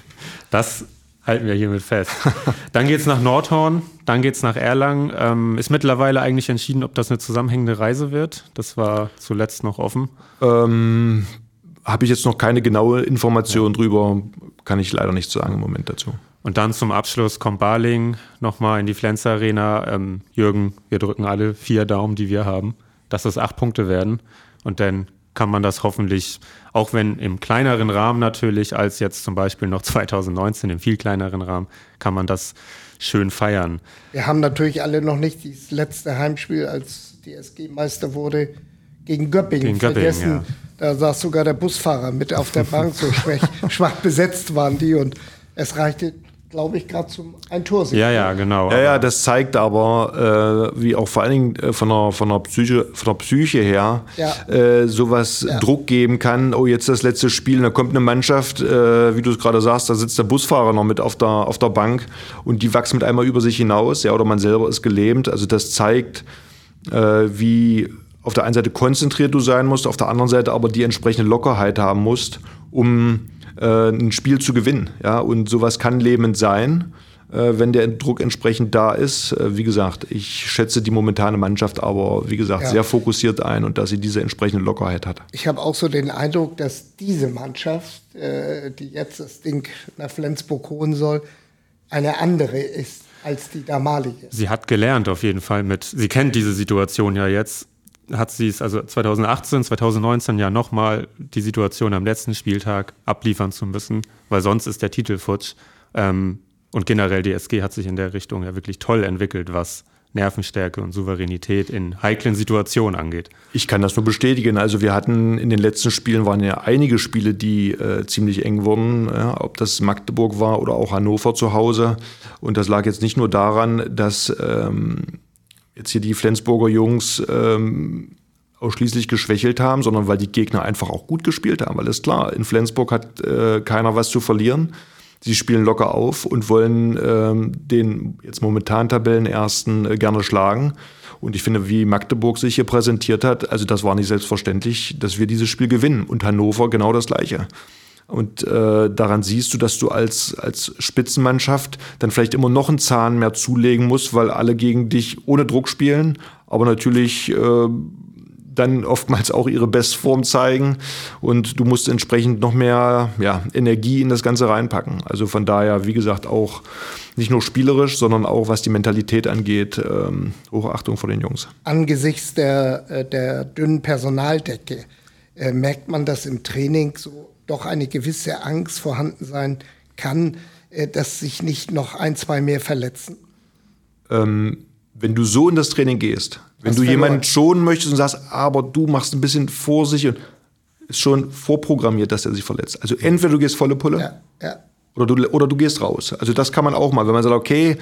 [SPEAKER 2] das halten wir hiermit fest. Dann geht es nach Nordhorn, dann geht es nach Erlangen. Ähm, ist mittlerweile eigentlich entschieden, ob das eine zusammenhängende Reise wird? Das war zuletzt noch offen.
[SPEAKER 3] Ähm, Habe ich jetzt noch keine genaue Information ja. drüber, kann ich leider nicht sagen im Moment dazu.
[SPEAKER 2] Und dann zum Abschluss kommt Barling nochmal in die Flens Arena. Ähm, Jürgen, wir drücken alle vier Daumen, die wir haben, dass es acht Punkte werden. Und dann kann man das hoffentlich, auch wenn im kleineren Rahmen natürlich, als jetzt zum Beispiel noch 2019 im viel kleineren Rahmen, kann man das schön feiern.
[SPEAKER 4] Wir haben natürlich alle noch nicht das letzte Heimspiel, als die SG Meister wurde, gegen Göppingen, gegen Göppingen vergessen. Ja. Da saß sogar der Busfahrer mit auf der Bank, so schwach, schwach besetzt waren die und es reichte glaube ich, gerade zum ein Tor
[SPEAKER 2] Ja, ja, genau.
[SPEAKER 3] Ja, ja, das zeigt aber, äh, wie auch vor allen Dingen äh, von, der, von, der, Psyche, von der Psyche her ja. äh, sowas ja. Druck geben kann. Oh, jetzt das letzte Spiel, da kommt eine Mannschaft, äh, wie du es gerade sagst, da sitzt der Busfahrer noch mit auf der, auf der Bank und die wachsen mit einmal über sich hinaus, ja, oder man selber ist gelähmt. Also das zeigt, äh, wie auf der einen Seite konzentriert du sein musst, auf der anderen Seite aber die entsprechende Lockerheit haben musst, um äh, ein Spiel zu gewinnen. Ja? Und sowas kann lebend sein, äh, wenn der Druck entsprechend da ist. Äh, wie gesagt, ich schätze die momentane Mannschaft aber, wie gesagt, ja. sehr fokussiert ein und dass sie diese entsprechende Lockerheit hat.
[SPEAKER 4] Ich habe auch so den Eindruck, dass diese Mannschaft, die jetzt das Ding nach Flensburg holen soll, eine andere ist als die damalige.
[SPEAKER 2] Sie hat gelernt auf jeden Fall mit, sie kennt diese Situation ja jetzt hat sie es also 2018, 2019 ja nochmal die Situation am letzten Spieltag abliefern zu müssen, weil sonst ist der Titel futsch. Ähm, und generell die SG hat sich in der Richtung ja wirklich toll entwickelt, was Nervenstärke und Souveränität in heiklen Situationen angeht.
[SPEAKER 3] Ich kann das nur bestätigen. Also wir hatten in den letzten Spielen waren ja einige Spiele, die äh, ziemlich eng wurden, ja, ob das Magdeburg war oder auch Hannover zu Hause. Und das lag jetzt nicht nur daran, dass ähm, jetzt hier die Flensburger Jungs ähm, ausschließlich geschwächelt haben, sondern weil die Gegner einfach auch gut gespielt haben. Weil ist klar, in Flensburg hat äh, keiner was zu verlieren. Sie spielen locker auf und wollen ähm, den jetzt momentan Tabellenersten äh, gerne schlagen. Und ich finde, wie Magdeburg sich hier präsentiert hat, also das war nicht selbstverständlich, dass wir dieses Spiel gewinnen. Und Hannover genau das Gleiche. Und äh, daran siehst du, dass du als, als Spitzenmannschaft dann vielleicht immer noch einen Zahn mehr zulegen musst, weil alle gegen dich ohne Druck spielen, aber natürlich äh, dann oftmals auch ihre Bestform zeigen und du musst entsprechend noch mehr ja, Energie in das Ganze reinpacken. Also von daher, wie gesagt, auch nicht nur spielerisch, sondern auch was die Mentalität angeht, ähm, Hochachtung vor den Jungs.
[SPEAKER 4] Angesichts der, äh, der dünnen Personaldecke äh, merkt man, dass im Training so doch eine gewisse Angst vorhanden sein kann, äh, dass sich nicht noch ein, zwei mehr verletzen?
[SPEAKER 3] Ähm, wenn du so in das Training gehst, wenn du jemanden schonen möchtest und sagst, aber du machst ein bisschen Vorsicht und ist schon vorprogrammiert, dass er sich verletzt. Also entweder du gehst volle Pulle ja, ja. Oder, du, oder du gehst raus. Also das kann man auch mal, wenn man sagt, okay,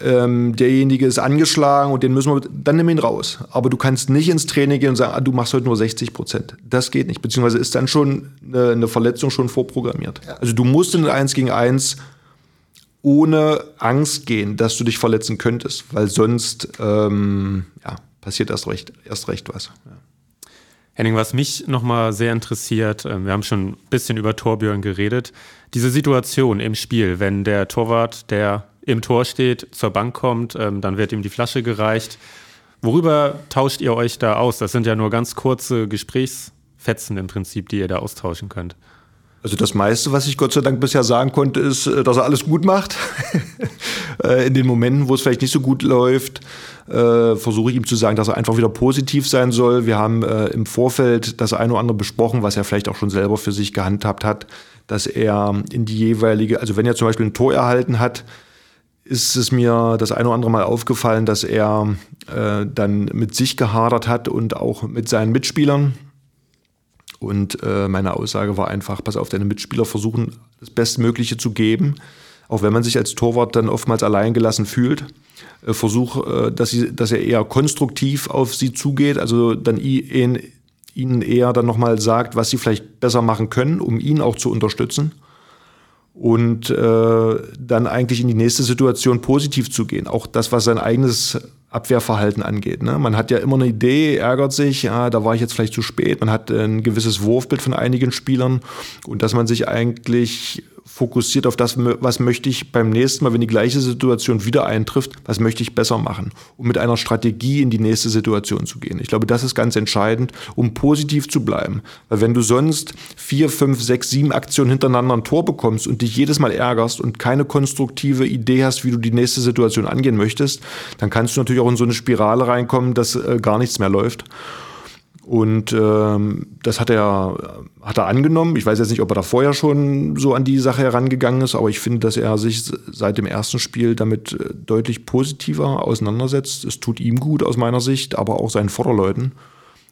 [SPEAKER 3] ähm, derjenige ist angeschlagen und den müssen wir, dann nimm ihn raus. Aber du kannst nicht ins Training gehen und sagen, ah, du machst heute nur 60 Prozent. Das geht nicht. Beziehungsweise ist dann schon eine, eine Verletzung schon vorprogrammiert. Ja. Also du musst in 1 gegen 1 ohne Angst gehen, dass du dich verletzen könntest, weil sonst ähm, ja, passiert erst recht, erst recht was. Ja.
[SPEAKER 2] Henning, was mich nochmal sehr interessiert, äh, wir haben schon ein bisschen über Torbjörn geredet, diese Situation im Spiel, wenn der Torwart, der im Tor steht, zur Bank kommt, ähm, dann wird ihm die Flasche gereicht. Worüber tauscht ihr euch da aus? Das sind ja nur ganz kurze Gesprächsfetzen im Prinzip, die ihr da austauschen könnt.
[SPEAKER 3] Also das meiste, was ich Gott sei Dank bisher sagen konnte, ist, äh, dass er alles gut macht. Äh, in den Momenten, wo es vielleicht nicht so gut läuft, äh, versuche ich ihm zu sagen, dass er einfach wieder positiv sein soll. Wir haben im Vorfeld das eine oder andere besprochen, was er vielleicht auch schon selber für sich gehandhabt hat, dass er in die jeweilige, also wenn er zum Beispiel ein Tor erhalten hat, ist es mir das eine oder andere Mal aufgefallen, dass er äh, dann mit sich gehadert hat und auch mit seinen Mitspielern. Und äh, meine Aussage war einfach, pass auf, deine Mitspieler versuchen das Bestmögliche zu geben, auch wenn man sich als Torwart dann oftmals alleingelassen fühlt. Äh, versuch, äh, dass, sie, dass er eher konstruktiv auf sie zugeht, also dann ihn, ihnen eher dann nochmal sagt, was sie vielleicht besser machen können, um ihn auch zu unterstützen und äh, dann eigentlich in die nächste Situation positiv zu gehen. Auch das, was sein eigenes Abwehrverhalten angeht. Ne? Man hat ja immer eine Idee, ärgert sich, ja, da war ich jetzt vielleicht zu spät. Man hat ein gewisses Wurfbild von einigen Spielern und dass man sich eigentlich fokussiert auf das, was möchte ich beim nächsten Mal, wenn die gleiche Situation wieder eintrifft, was möchte ich besser machen, um mit einer Strategie in die nächste Situation zu gehen. Ich glaube, das ist ganz entscheidend, um positiv zu bleiben. Weil wenn du sonst vier, fünf, sechs, sieben Aktionen hintereinander ein Tor bekommst und dich jedes Mal ärgerst und keine konstruktive Idee hast, wie du die nächste Situation angehen möchtest, dann kannst du natürlich auch in so eine Spirale reinkommen, dass äh, gar nichts mehr läuft. Und ähm, das hat er, hat er angenommen. Ich weiß jetzt nicht, ob er da vorher schon so an die Sache herangegangen ist, aber ich finde, dass er sich seit dem ersten Spiel damit äh, deutlich positiver auseinandersetzt. Es tut ihm gut aus meiner Sicht, aber auch seinen Vorderleuten.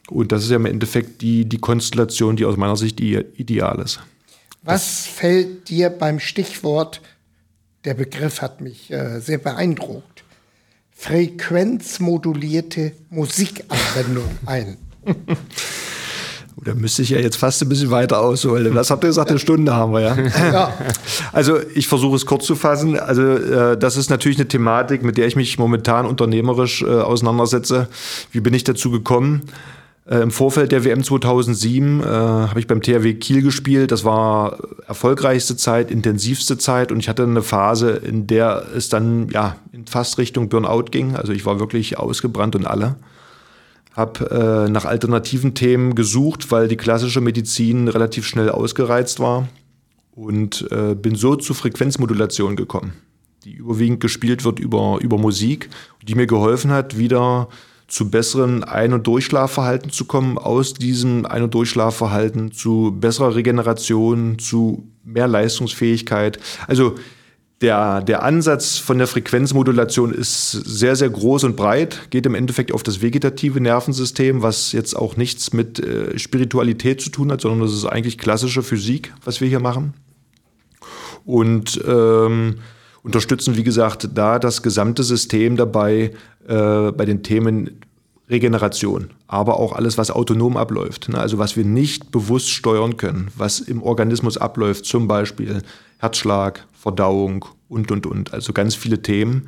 [SPEAKER 3] Und das ist ja im Endeffekt die, die Konstellation, die aus meiner Sicht ideal ist.
[SPEAKER 4] Was fällt dir beim Stichwort, der Begriff hat mich äh, sehr beeindruckt, frequenzmodulierte Musikanwendung ein?
[SPEAKER 3] Da müsste ich ja jetzt fast ein bisschen weiter ausholen. Was habt ihr gesagt? Eine Stunde haben wir ja. ja. Also ich versuche es kurz zu fassen. Also äh, das ist natürlich eine Thematik, mit der ich mich momentan unternehmerisch äh, auseinandersetze. Wie bin ich dazu gekommen? Äh, Im Vorfeld der WM 2007 äh, habe ich beim THW Kiel gespielt. Das war erfolgreichste Zeit, intensivste Zeit und ich hatte eine Phase, in der es dann ja fast Richtung Burnout ging. Also ich war wirklich ausgebrannt und alle habe äh, nach alternativen Themen gesucht, weil die klassische Medizin relativ schnell ausgereizt war und äh, bin so zu Frequenzmodulation gekommen, die überwiegend gespielt wird über, über Musik, die mir geholfen hat, wieder zu besseren Ein- und Durchschlafverhalten zu kommen, aus diesem Ein- und Durchschlafverhalten zu besserer Regeneration, zu mehr Leistungsfähigkeit. Also der, der Ansatz von der Frequenzmodulation ist sehr, sehr groß und breit, geht im Endeffekt auf das vegetative Nervensystem, was jetzt auch nichts mit äh, Spiritualität zu tun hat, sondern das ist eigentlich klassische Physik, was wir hier machen. Und ähm, unterstützen, wie gesagt, da das gesamte System dabei äh, bei den Themen Regeneration, aber auch alles, was autonom abläuft. Ne? Also was wir nicht bewusst steuern können, was im Organismus abläuft, zum Beispiel Herzschlag, Verdauung und, und, und. Also ganz viele Themen.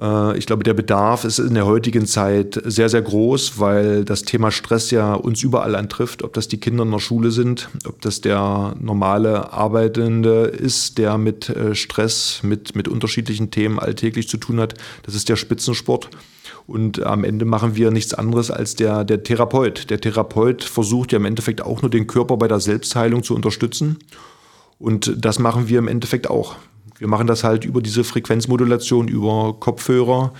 [SPEAKER 3] Äh, ich glaube, der Bedarf ist in der heutigen Zeit sehr, sehr groß, weil das Thema Stress ja uns überall antrifft. Ob das die Kinder in der Schule sind, ob das der normale Arbeitende ist, der mit äh, Stress, mit, mit unterschiedlichen Themen alltäglich zu tun hat. Das ist der Spitzensport. Und am Ende machen wir nichts anderes als der, der Therapeut. Der Therapeut versucht ja im Endeffekt auch nur den Körper bei der Selbstheilung zu unterstützen. Und das machen wir im Endeffekt auch. Wir machen das halt über diese Frequenzmodulation, über Kopfhörer,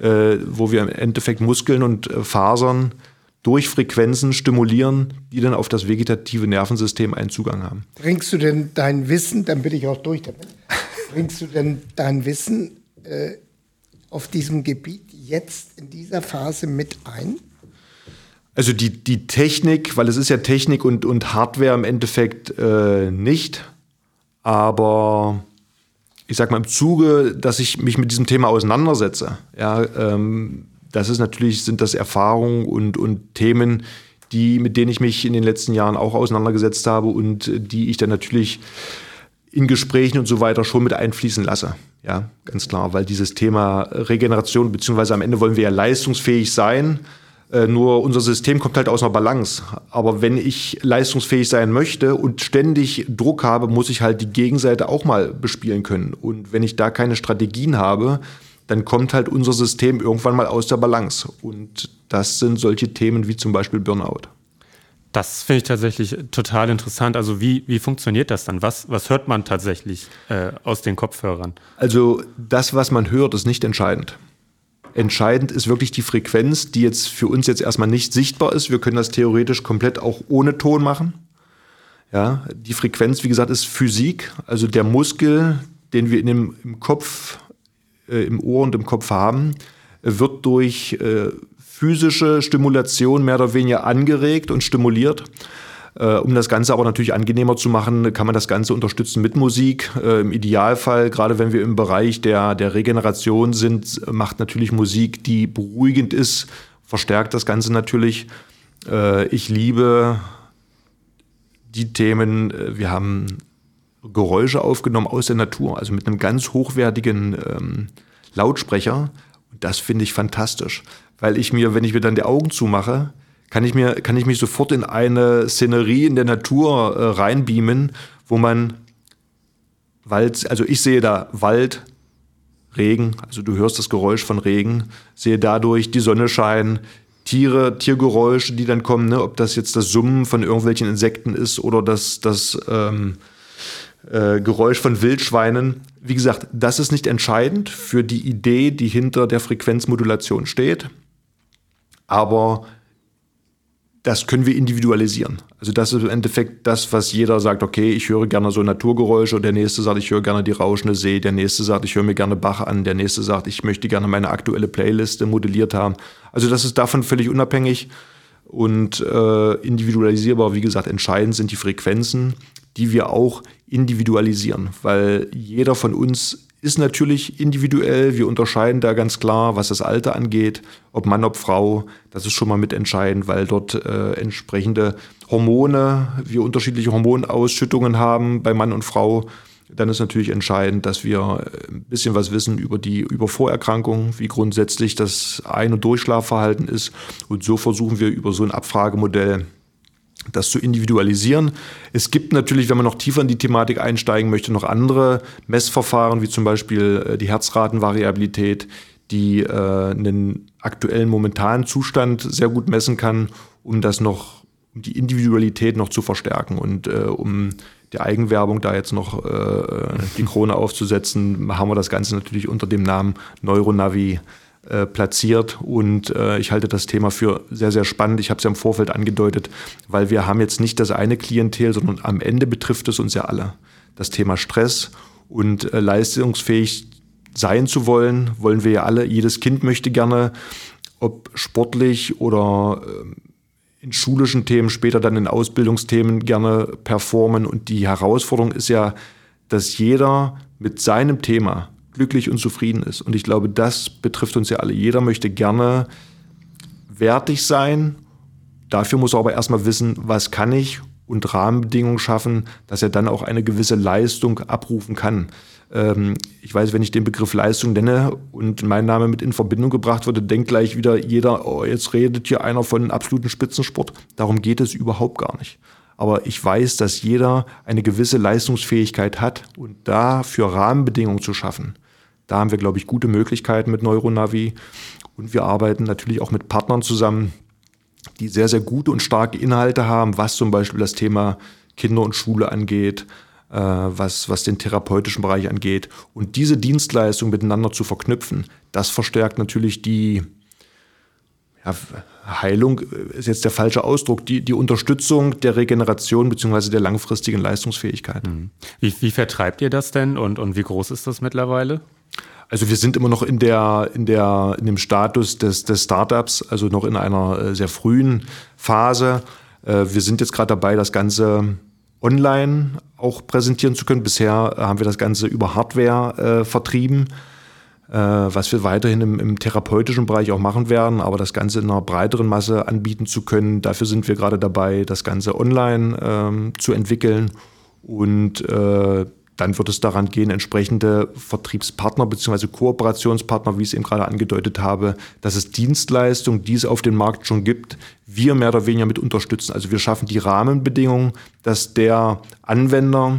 [SPEAKER 3] äh, wo wir im Endeffekt Muskeln und äh, Fasern durch Frequenzen stimulieren, die dann auf das vegetative Nervensystem einen Zugang haben.
[SPEAKER 4] Bringst du denn dein Wissen, dann bin ich auch durch damit, bringst du denn dein Wissen äh, auf diesem Gebiet jetzt in dieser Phase mit ein?
[SPEAKER 3] Also die, die Technik, weil es ist ja Technik und, und Hardware im Endeffekt äh, nicht, aber ich sag mal im Zuge, dass ich mich mit diesem Thema auseinandersetze, ja, ähm, das ist natürlich, sind das Erfahrungen und, und Themen, die, mit denen ich mich in den letzten Jahren auch auseinandergesetzt habe und die ich dann natürlich in Gesprächen und so weiter schon mit einfließen lasse. Ja, ganz klar, weil dieses Thema Regeneration, beziehungsweise am Ende wollen wir ja leistungsfähig sein. Äh, nur unser System kommt halt aus einer Balance. Aber wenn ich leistungsfähig sein möchte und ständig Druck habe, muss ich halt die Gegenseite auch mal bespielen können. Und wenn ich da keine Strategien habe, dann kommt halt unser System irgendwann mal aus der Balance. Und das sind solche Themen wie zum Beispiel Burnout.
[SPEAKER 2] Das finde ich tatsächlich total interessant. Also wie, wie funktioniert das dann? Was, was hört man tatsächlich äh, aus den Kopfhörern?
[SPEAKER 3] Also das, was man hört, ist nicht entscheidend. Entscheidend ist wirklich die Frequenz, die jetzt für uns jetzt erstmal nicht sichtbar ist. Wir können das theoretisch komplett auch ohne Ton machen. Ja, die Frequenz, wie gesagt, ist Physik. Also der Muskel, den wir in dem, im Kopf äh, im Ohr und im Kopf haben, wird durch äh, physische Stimulation mehr oder weniger angeregt und stimuliert. Äh, um das Ganze aber natürlich angenehmer zu machen, kann man das Ganze unterstützen mit Musik. Äh, Im Idealfall, gerade wenn wir im Bereich der, der Regeneration sind, macht natürlich Musik, die beruhigend ist, verstärkt das Ganze natürlich. Äh, ich liebe die Themen, wir haben Geräusche aufgenommen aus der Natur, also mit einem ganz hochwertigen ähm, Lautsprecher. Das finde ich fantastisch, weil ich mir, wenn ich mir dann die Augen zumache, kann ich, mir, kann ich mich sofort in eine Szenerie in der Natur äh, reinbeamen, wo man Wald, also ich sehe da Wald, Regen, also du hörst das Geräusch von Regen, sehe dadurch die Sonne scheinen, Tiere, Tiergeräusche, die dann kommen, ne? ob das jetzt das Summen von irgendwelchen Insekten ist oder das, das ähm, äh, Geräusch von Wildschweinen. Wie gesagt, das ist nicht entscheidend für die Idee, die hinter der Frequenzmodulation steht. Aber das können wir individualisieren. Also das ist im Endeffekt das, was jeder sagt, okay, ich höre gerne so Naturgeräusche und der nächste sagt, ich höre gerne die rauschende See, der nächste sagt, ich höre mir gerne Bach an, der nächste sagt, ich möchte gerne meine aktuelle Playliste modelliert haben. Also das ist davon völlig unabhängig und äh, individualisierbar. Wie gesagt, entscheidend sind die Frequenzen, die wir auch individualisieren, weil jeder von uns ist natürlich individuell. Wir unterscheiden da ganz klar, was das Alter angeht, ob Mann, ob Frau. Das ist schon mal mitentscheidend, weil dort äh, entsprechende Hormone, wir unterschiedliche Hormonausschüttungen haben bei Mann und Frau. Dann ist natürlich entscheidend, dass wir äh, ein bisschen was wissen über die über Vorerkrankungen, wie grundsätzlich das Ein- und Durchschlafverhalten ist. Und so versuchen wir über so ein Abfragemodell das zu individualisieren. Es gibt natürlich, wenn man noch tiefer in die Thematik einsteigen möchte, noch andere Messverfahren, wie zum Beispiel äh, die Herzratenvariabilität, die äh, einen aktuellen momentanen Zustand sehr gut messen kann, um das noch, um die Individualität noch zu verstärken und äh, um der Eigenwerbung da jetzt noch äh, die Krone aufzusetzen, haben wir das Ganze natürlich unter dem Namen Neuronavi äh, platziert und äh, ich halte das Thema für sehr, sehr spannend. Ich habe es ja im Vorfeld angedeutet, weil wir haben jetzt nicht das eine Klientel, sondern am Ende betrifft es uns ja alle. Das Thema Stress und äh, leistungsfähig sein zu wollen, wollen wir ja alle. Jedes Kind möchte gerne, ob sportlich oder ähm, in schulischen Themen, später dann in Ausbildungsthemen gerne performen. Und die Herausforderung ist ja, dass jeder mit seinem Thema glücklich und zufrieden ist. Und ich glaube, das betrifft uns ja alle. Jeder möchte gerne wertig sein. Dafür muss er aber erstmal wissen, was kann ich und Rahmenbedingungen schaffen, dass er dann auch eine gewisse Leistung abrufen kann. Ähm, ich weiß, wenn ich den Begriff Leistung nenne und mein Name mit in Verbindung gebracht wurde, denkt gleich wieder jeder, oh, jetzt redet hier einer von absoluten Spitzensport. Darum geht es überhaupt gar nicht. Aber ich weiß, dass jeder eine gewisse Leistungsfähigkeit hat und dafür Rahmenbedingungen zu schaffen, da haben wir, glaube ich, gute Möglichkeiten mit Neuronavi. Und wir arbeiten natürlich auch mit Partnern zusammen, die sehr, sehr gute und starke Inhalte haben, was zum Beispiel das Thema Kinder und Schule angeht, äh, was, was den therapeutischen Bereich angeht. Und diese Dienstleistung miteinander zu verknüpfen, das verstärkt natürlich die ja, Heilung, ist jetzt der falsche Ausdruck, die, die Unterstützung der Regeneration bzw. der langfristigen Leistungsfähigkeit. Mhm.
[SPEAKER 2] Wie, wie vertreibt ihr das denn und, und wie groß ist das mittlerweile?
[SPEAKER 3] Also wir sind immer noch in der, in der, in dem Status des, des Startups, also noch in einer äh, sehr frühen Phase. Äh, wir sind jetzt gerade dabei, das Ganze online auch präsentieren zu können. Bisher haben wir das Ganze über Hardware äh, vertrieben, äh, was wir weiterhin im, im, therapeutischen Bereich auch machen werden, aber das Ganze in einer breiteren Masse anbieten zu können. Dafür sind wir gerade dabei, das Ganze online ähm, zu entwickeln und äh, dann wird es daran gehen, entsprechende Vertriebspartner bzw. Kooperationspartner, wie ich es eben gerade angedeutet habe, dass es Dienstleistungen, die es auf dem Markt schon gibt, wir mehr oder weniger mit unterstützen. Also wir schaffen die Rahmenbedingungen, dass der Anwender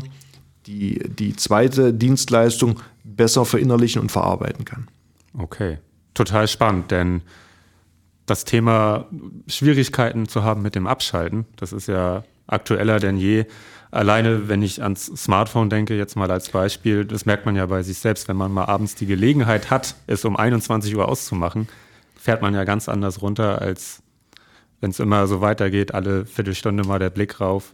[SPEAKER 3] die, die zweite Dienstleistung besser verinnerlichen und verarbeiten kann.
[SPEAKER 2] Okay, total spannend, denn das Thema Schwierigkeiten zu haben mit dem Abschalten, das ist ja aktueller denn je. Alleine, wenn ich ans Smartphone denke, jetzt mal als Beispiel, das merkt man ja bei sich selbst, wenn man mal abends die Gelegenheit hat, es um 21 Uhr auszumachen, fährt man ja ganz anders runter, als wenn es immer so weitergeht, alle Viertelstunde mal der Blick rauf.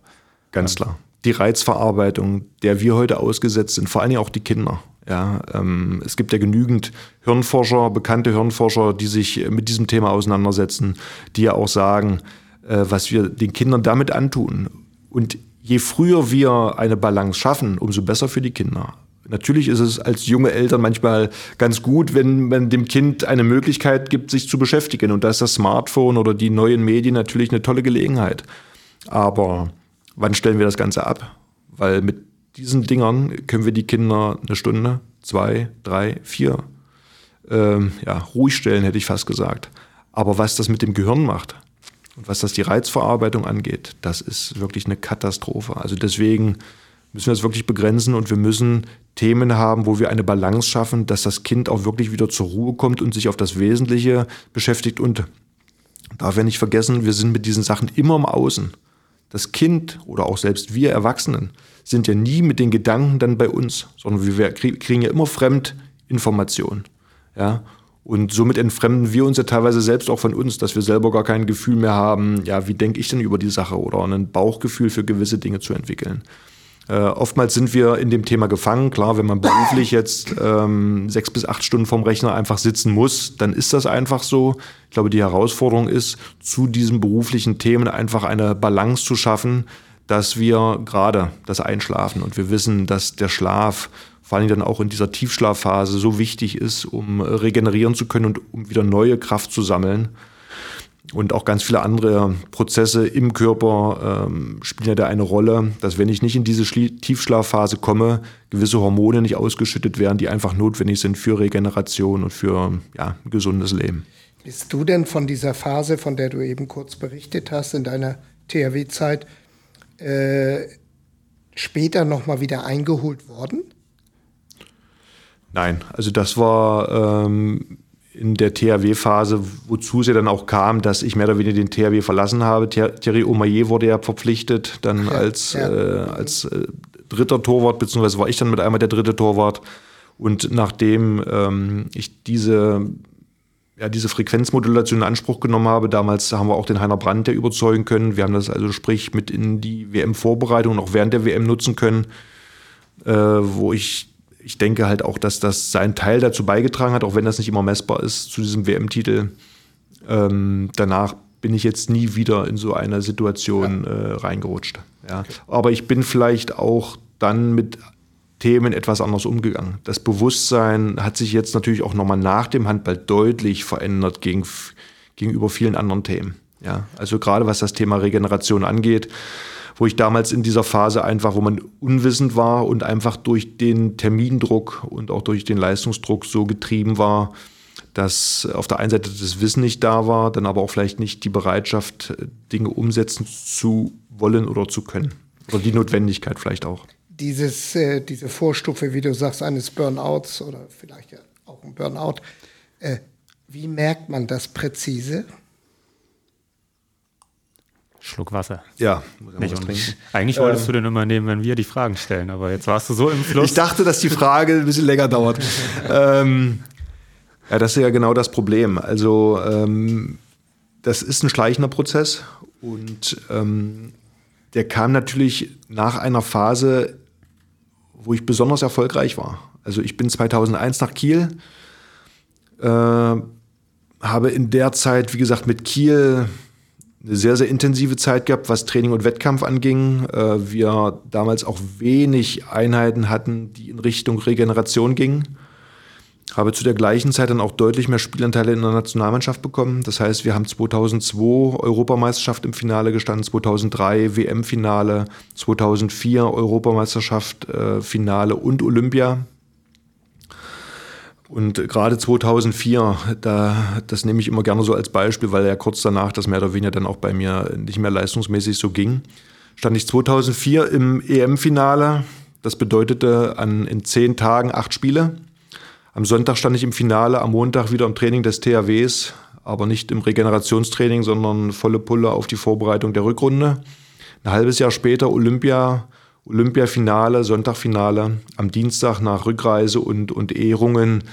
[SPEAKER 3] Ganz klar. Die Reizverarbeitung, der wir heute ausgesetzt sind, vor allem auch die Kinder. Ja, ähm, es gibt ja genügend Hirnforscher, bekannte Hirnforscher, die sich mit diesem Thema auseinandersetzen, die ja auch sagen, äh, was wir den Kindern damit antun. Und je früher wir eine Balance schaffen, umso besser für die Kinder. Natürlich ist es als junge Eltern manchmal ganz gut, wenn man dem Kind eine Möglichkeit gibt, sich zu beschäftigen. Und da ist das Smartphone oder die neuen Medien natürlich eine tolle Gelegenheit. Aber wann stellen wir das Ganze ab? Weil mit diesen Dingern können wir die Kinder eine Stunde, zwei, drei, vier ähm, ja, ruhig stellen, hätte ich fast gesagt. Aber was das mit dem Gehirn macht, und was das die Reizverarbeitung angeht, das ist wirklich eine Katastrophe. Also deswegen müssen wir es wirklich begrenzen und wir müssen Themen haben, wo wir eine Balance schaffen, dass das Kind auch wirklich wieder zur Ruhe kommt und sich auf das Wesentliche beschäftigt. Und darf wir nicht vergessen, wir sind mit diesen Sachen immer im Außen. Das Kind oder auch selbst wir Erwachsenen sind ja nie mit den Gedanken dann bei uns, sondern wir kriegen ja immer Fremdinformationen. Ja? Und somit entfremden wir uns ja teilweise selbst auch von uns, dass wir selber gar kein Gefühl mehr haben, ja, wie denke ich denn über die Sache oder ein Bauchgefühl für gewisse Dinge zu entwickeln. Äh, oftmals sind wir in dem Thema gefangen. Klar, wenn man beruflich jetzt ähm, sechs bis acht Stunden vorm Rechner einfach sitzen muss, dann ist das einfach so. Ich glaube, die Herausforderung ist, zu diesen beruflichen Themen einfach eine Balance zu schaffen, dass wir gerade das Einschlafen und wir wissen, dass der Schlaf vor allem dann auch in dieser Tiefschlafphase so wichtig ist, um regenerieren zu können und um wieder neue Kraft zu sammeln. Und auch ganz viele andere Prozesse im Körper ähm, spielen ja da eine Rolle, dass wenn ich nicht in diese Schlie Tiefschlafphase komme, gewisse Hormone nicht ausgeschüttet werden, die einfach notwendig sind für Regeneration und für ja, ein gesundes Leben.
[SPEAKER 4] Bist du denn von dieser Phase, von der du eben kurz berichtet hast, in deiner THW-Zeit, äh, später nochmal wieder eingeholt worden?
[SPEAKER 3] Nein, also das war ähm, in der THW-Phase, wozu es ja dann auch kam, dass ich mehr oder weniger den THW verlassen habe. Thierry Omayer wurde ja verpflichtet, dann ja, als, ja. Äh, als äh, dritter Torwart, beziehungsweise war ich dann mit einmal der dritte Torwart. Und nachdem ähm, ich diese, ja, diese Frequenzmodulation in Anspruch genommen habe, damals haben wir auch den Heiner Brandt ja überzeugen können. Wir haben das also sprich mit in die WM-Vorbereitung und auch während der WM nutzen können, äh, wo ich ich denke halt auch, dass das seinen Teil dazu beigetragen hat, auch wenn das nicht immer messbar ist, zu diesem WM-Titel. Ähm, danach bin ich jetzt nie wieder in so eine Situation ja. äh, reingerutscht. Ja. Okay. Aber ich bin vielleicht auch dann mit Themen etwas anders umgegangen. Das Bewusstsein hat sich jetzt natürlich auch nochmal nach dem Handball deutlich verändert gegen, gegenüber vielen anderen Themen. Ja. Also gerade was das Thema Regeneration angeht, wo ich damals in dieser Phase einfach, wo man unwissend war und einfach durch den Termindruck und auch durch den Leistungsdruck so getrieben war, dass auf der einen Seite das Wissen nicht da war, dann aber auch vielleicht nicht die Bereitschaft, Dinge umsetzen zu wollen oder zu können. Oder die Notwendigkeit vielleicht auch.
[SPEAKER 4] Dieses, äh, diese Vorstufe, wie du sagst, eines Burnouts oder vielleicht auch ein Burnout, äh, Wie merkt man das präzise?
[SPEAKER 2] Schluck Wasser.
[SPEAKER 3] Ja,
[SPEAKER 2] Nicht unbedingt. Eigentlich wolltest du den immer nehmen, wenn wir die Fragen stellen, aber jetzt warst du so im Fluss.
[SPEAKER 3] Ich dachte, dass die Frage ein bisschen länger dauert. ähm, ja, das ist ja genau das Problem. Also ähm, das ist ein schleichender Prozess und ähm, der kam natürlich nach einer Phase, wo ich besonders erfolgreich war. Also ich bin 2001 nach Kiel, äh, habe in der Zeit, wie gesagt, mit Kiel eine sehr, sehr intensive Zeit gehabt, was Training und Wettkampf anging. Äh, wir damals auch wenig Einheiten hatten, die in Richtung Regeneration gingen. Habe zu der gleichen Zeit dann auch deutlich mehr Spielanteile in der Nationalmannschaft bekommen. Das heißt, wir haben 2002 Europameisterschaft im Finale gestanden, 2003 WM-Finale, 2004 Europameisterschaft, äh, Finale und Olympia. Und gerade 2004, da, das nehme ich immer gerne so als Beispiel, weil ja kurz danach das mehr oder weniger dann auch bei mir nicht mehr leistungsmäßig so ging, stand ich 2004 im EM-Finale. Das bedeutete an, in zehn Tagen acht Spiele. Am Sonntag stand ich im Finale, am Montag wieder im Training des THWs, aber nicht im Regenerationstraining, sondern volle Pulle auf die Vorbereitung der Rückrunde. Ein halbes Jahr später Olympia, Olympiafinale, Sonntagfinale, am Dienstag nach Rückreise und, und Ehrungen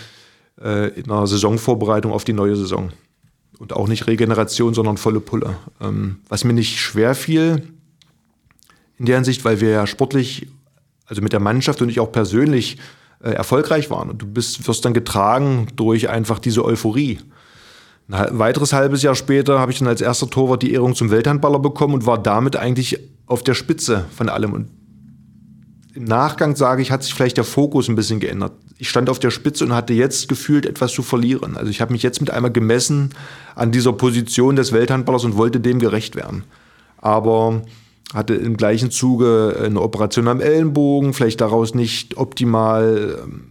[SPEAKER 3] äh, in einer Saisonvorbereitung auf die neue Saison. Und auch nicht Regeneration, sondern volle Pulle. Ähm, was mir nicht schwer fiel in der Hinsicht, weil wir ja sportlich, also mit der Mannschaft und ich auch persönlich äh, erfolgreich waren. Und du bist, wirst dann getragen durch einfach diese Euphorie. Ein weiteres halbes Jahr später habe ich dann als erster Torwart die Ehrung zum Welthandballer bekommen und war damit eigentlich auf der Spitze von allem. Und im Nachgang sage ich, hat sich vielleicht der Fokus ein bisschen geändert. Ich stand auf der Spitze und hatte jetzt gefühlt etwas zu verlieren. Also ich habe mich jetzt mit einmal gemessen an dieser Position des Welthandballers und wollte dem gerecht werden. Aber hatte im gleichen Zuge eine Operation am Ellenbogen, vielleicht daraus nicht optimal ähm,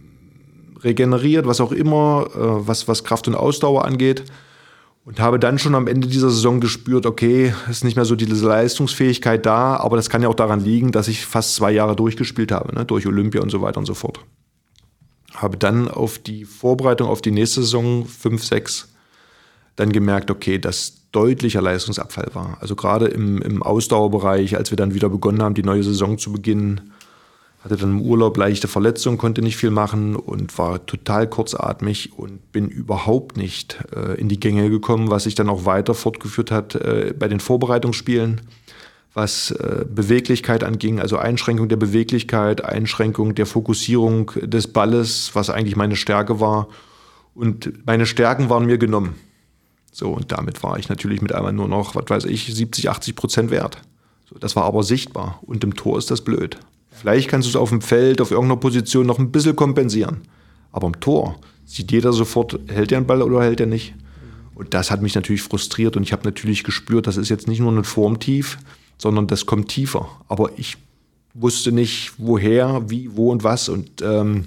[SPEAKER 3] regeneriert, was auch immer, äh, was, was Kraft und Ausdauer angeht. Und habe dann schon am Ende dieser Saison gespürt, okay, ist nicht mehr so diese Leistungsfähigkeit da, aber das kann ja auch daran liegen, dass ich fast zwei Jahre durchgespielt habe, ne, durch Olympia und so weiter und so fort. Habe dann auf die Vorbereitung auf die nächste Saison 5, 6 dann gemerkt, okay, dass deutlicher Leistungsabfall war. Also gerade im, im Ausdauerbereich, als wir dann wieder begonnen haben, die neue Saison zu beginnen, hatte dann im Urlaub leichte Verletzungen, konnte nicht viel machen und war total kurzatmig und bin überhaupt nicht äh, in die Gänge gekommen, was sich dann auch weiter fortgeführt hat äh, bei den Vorbereitungsspielen, was äh, Beweglichkeit anging, also Einschränkung der Beweglichkeit, Einschränkung der Fokussierung des Balles, was eigentlich meine Stärke war. Und meine Stärken waren mir genommen. So, und damit war ich natürlich mit einmal nur noch, was weiß ich, 70, 80 Prozent wert. So, das war aber sichtbar. Und im Tor ist das blöd. Vielleicht kannst du es auf dem Feld, auf irgendeiner Position noch ein bisschen kompensieren. Aber im Tor sieht jeder sofort, hält er einen Ball oder hält er nicht. Und das hat mich natürlich frustriert und ich habe natürlich gespürt, das ist jetzt nicht nur ein Formtief, sondern das kommt tiefer. Aber ich wusste nicht, woher, wie, wo und was. Und ähm,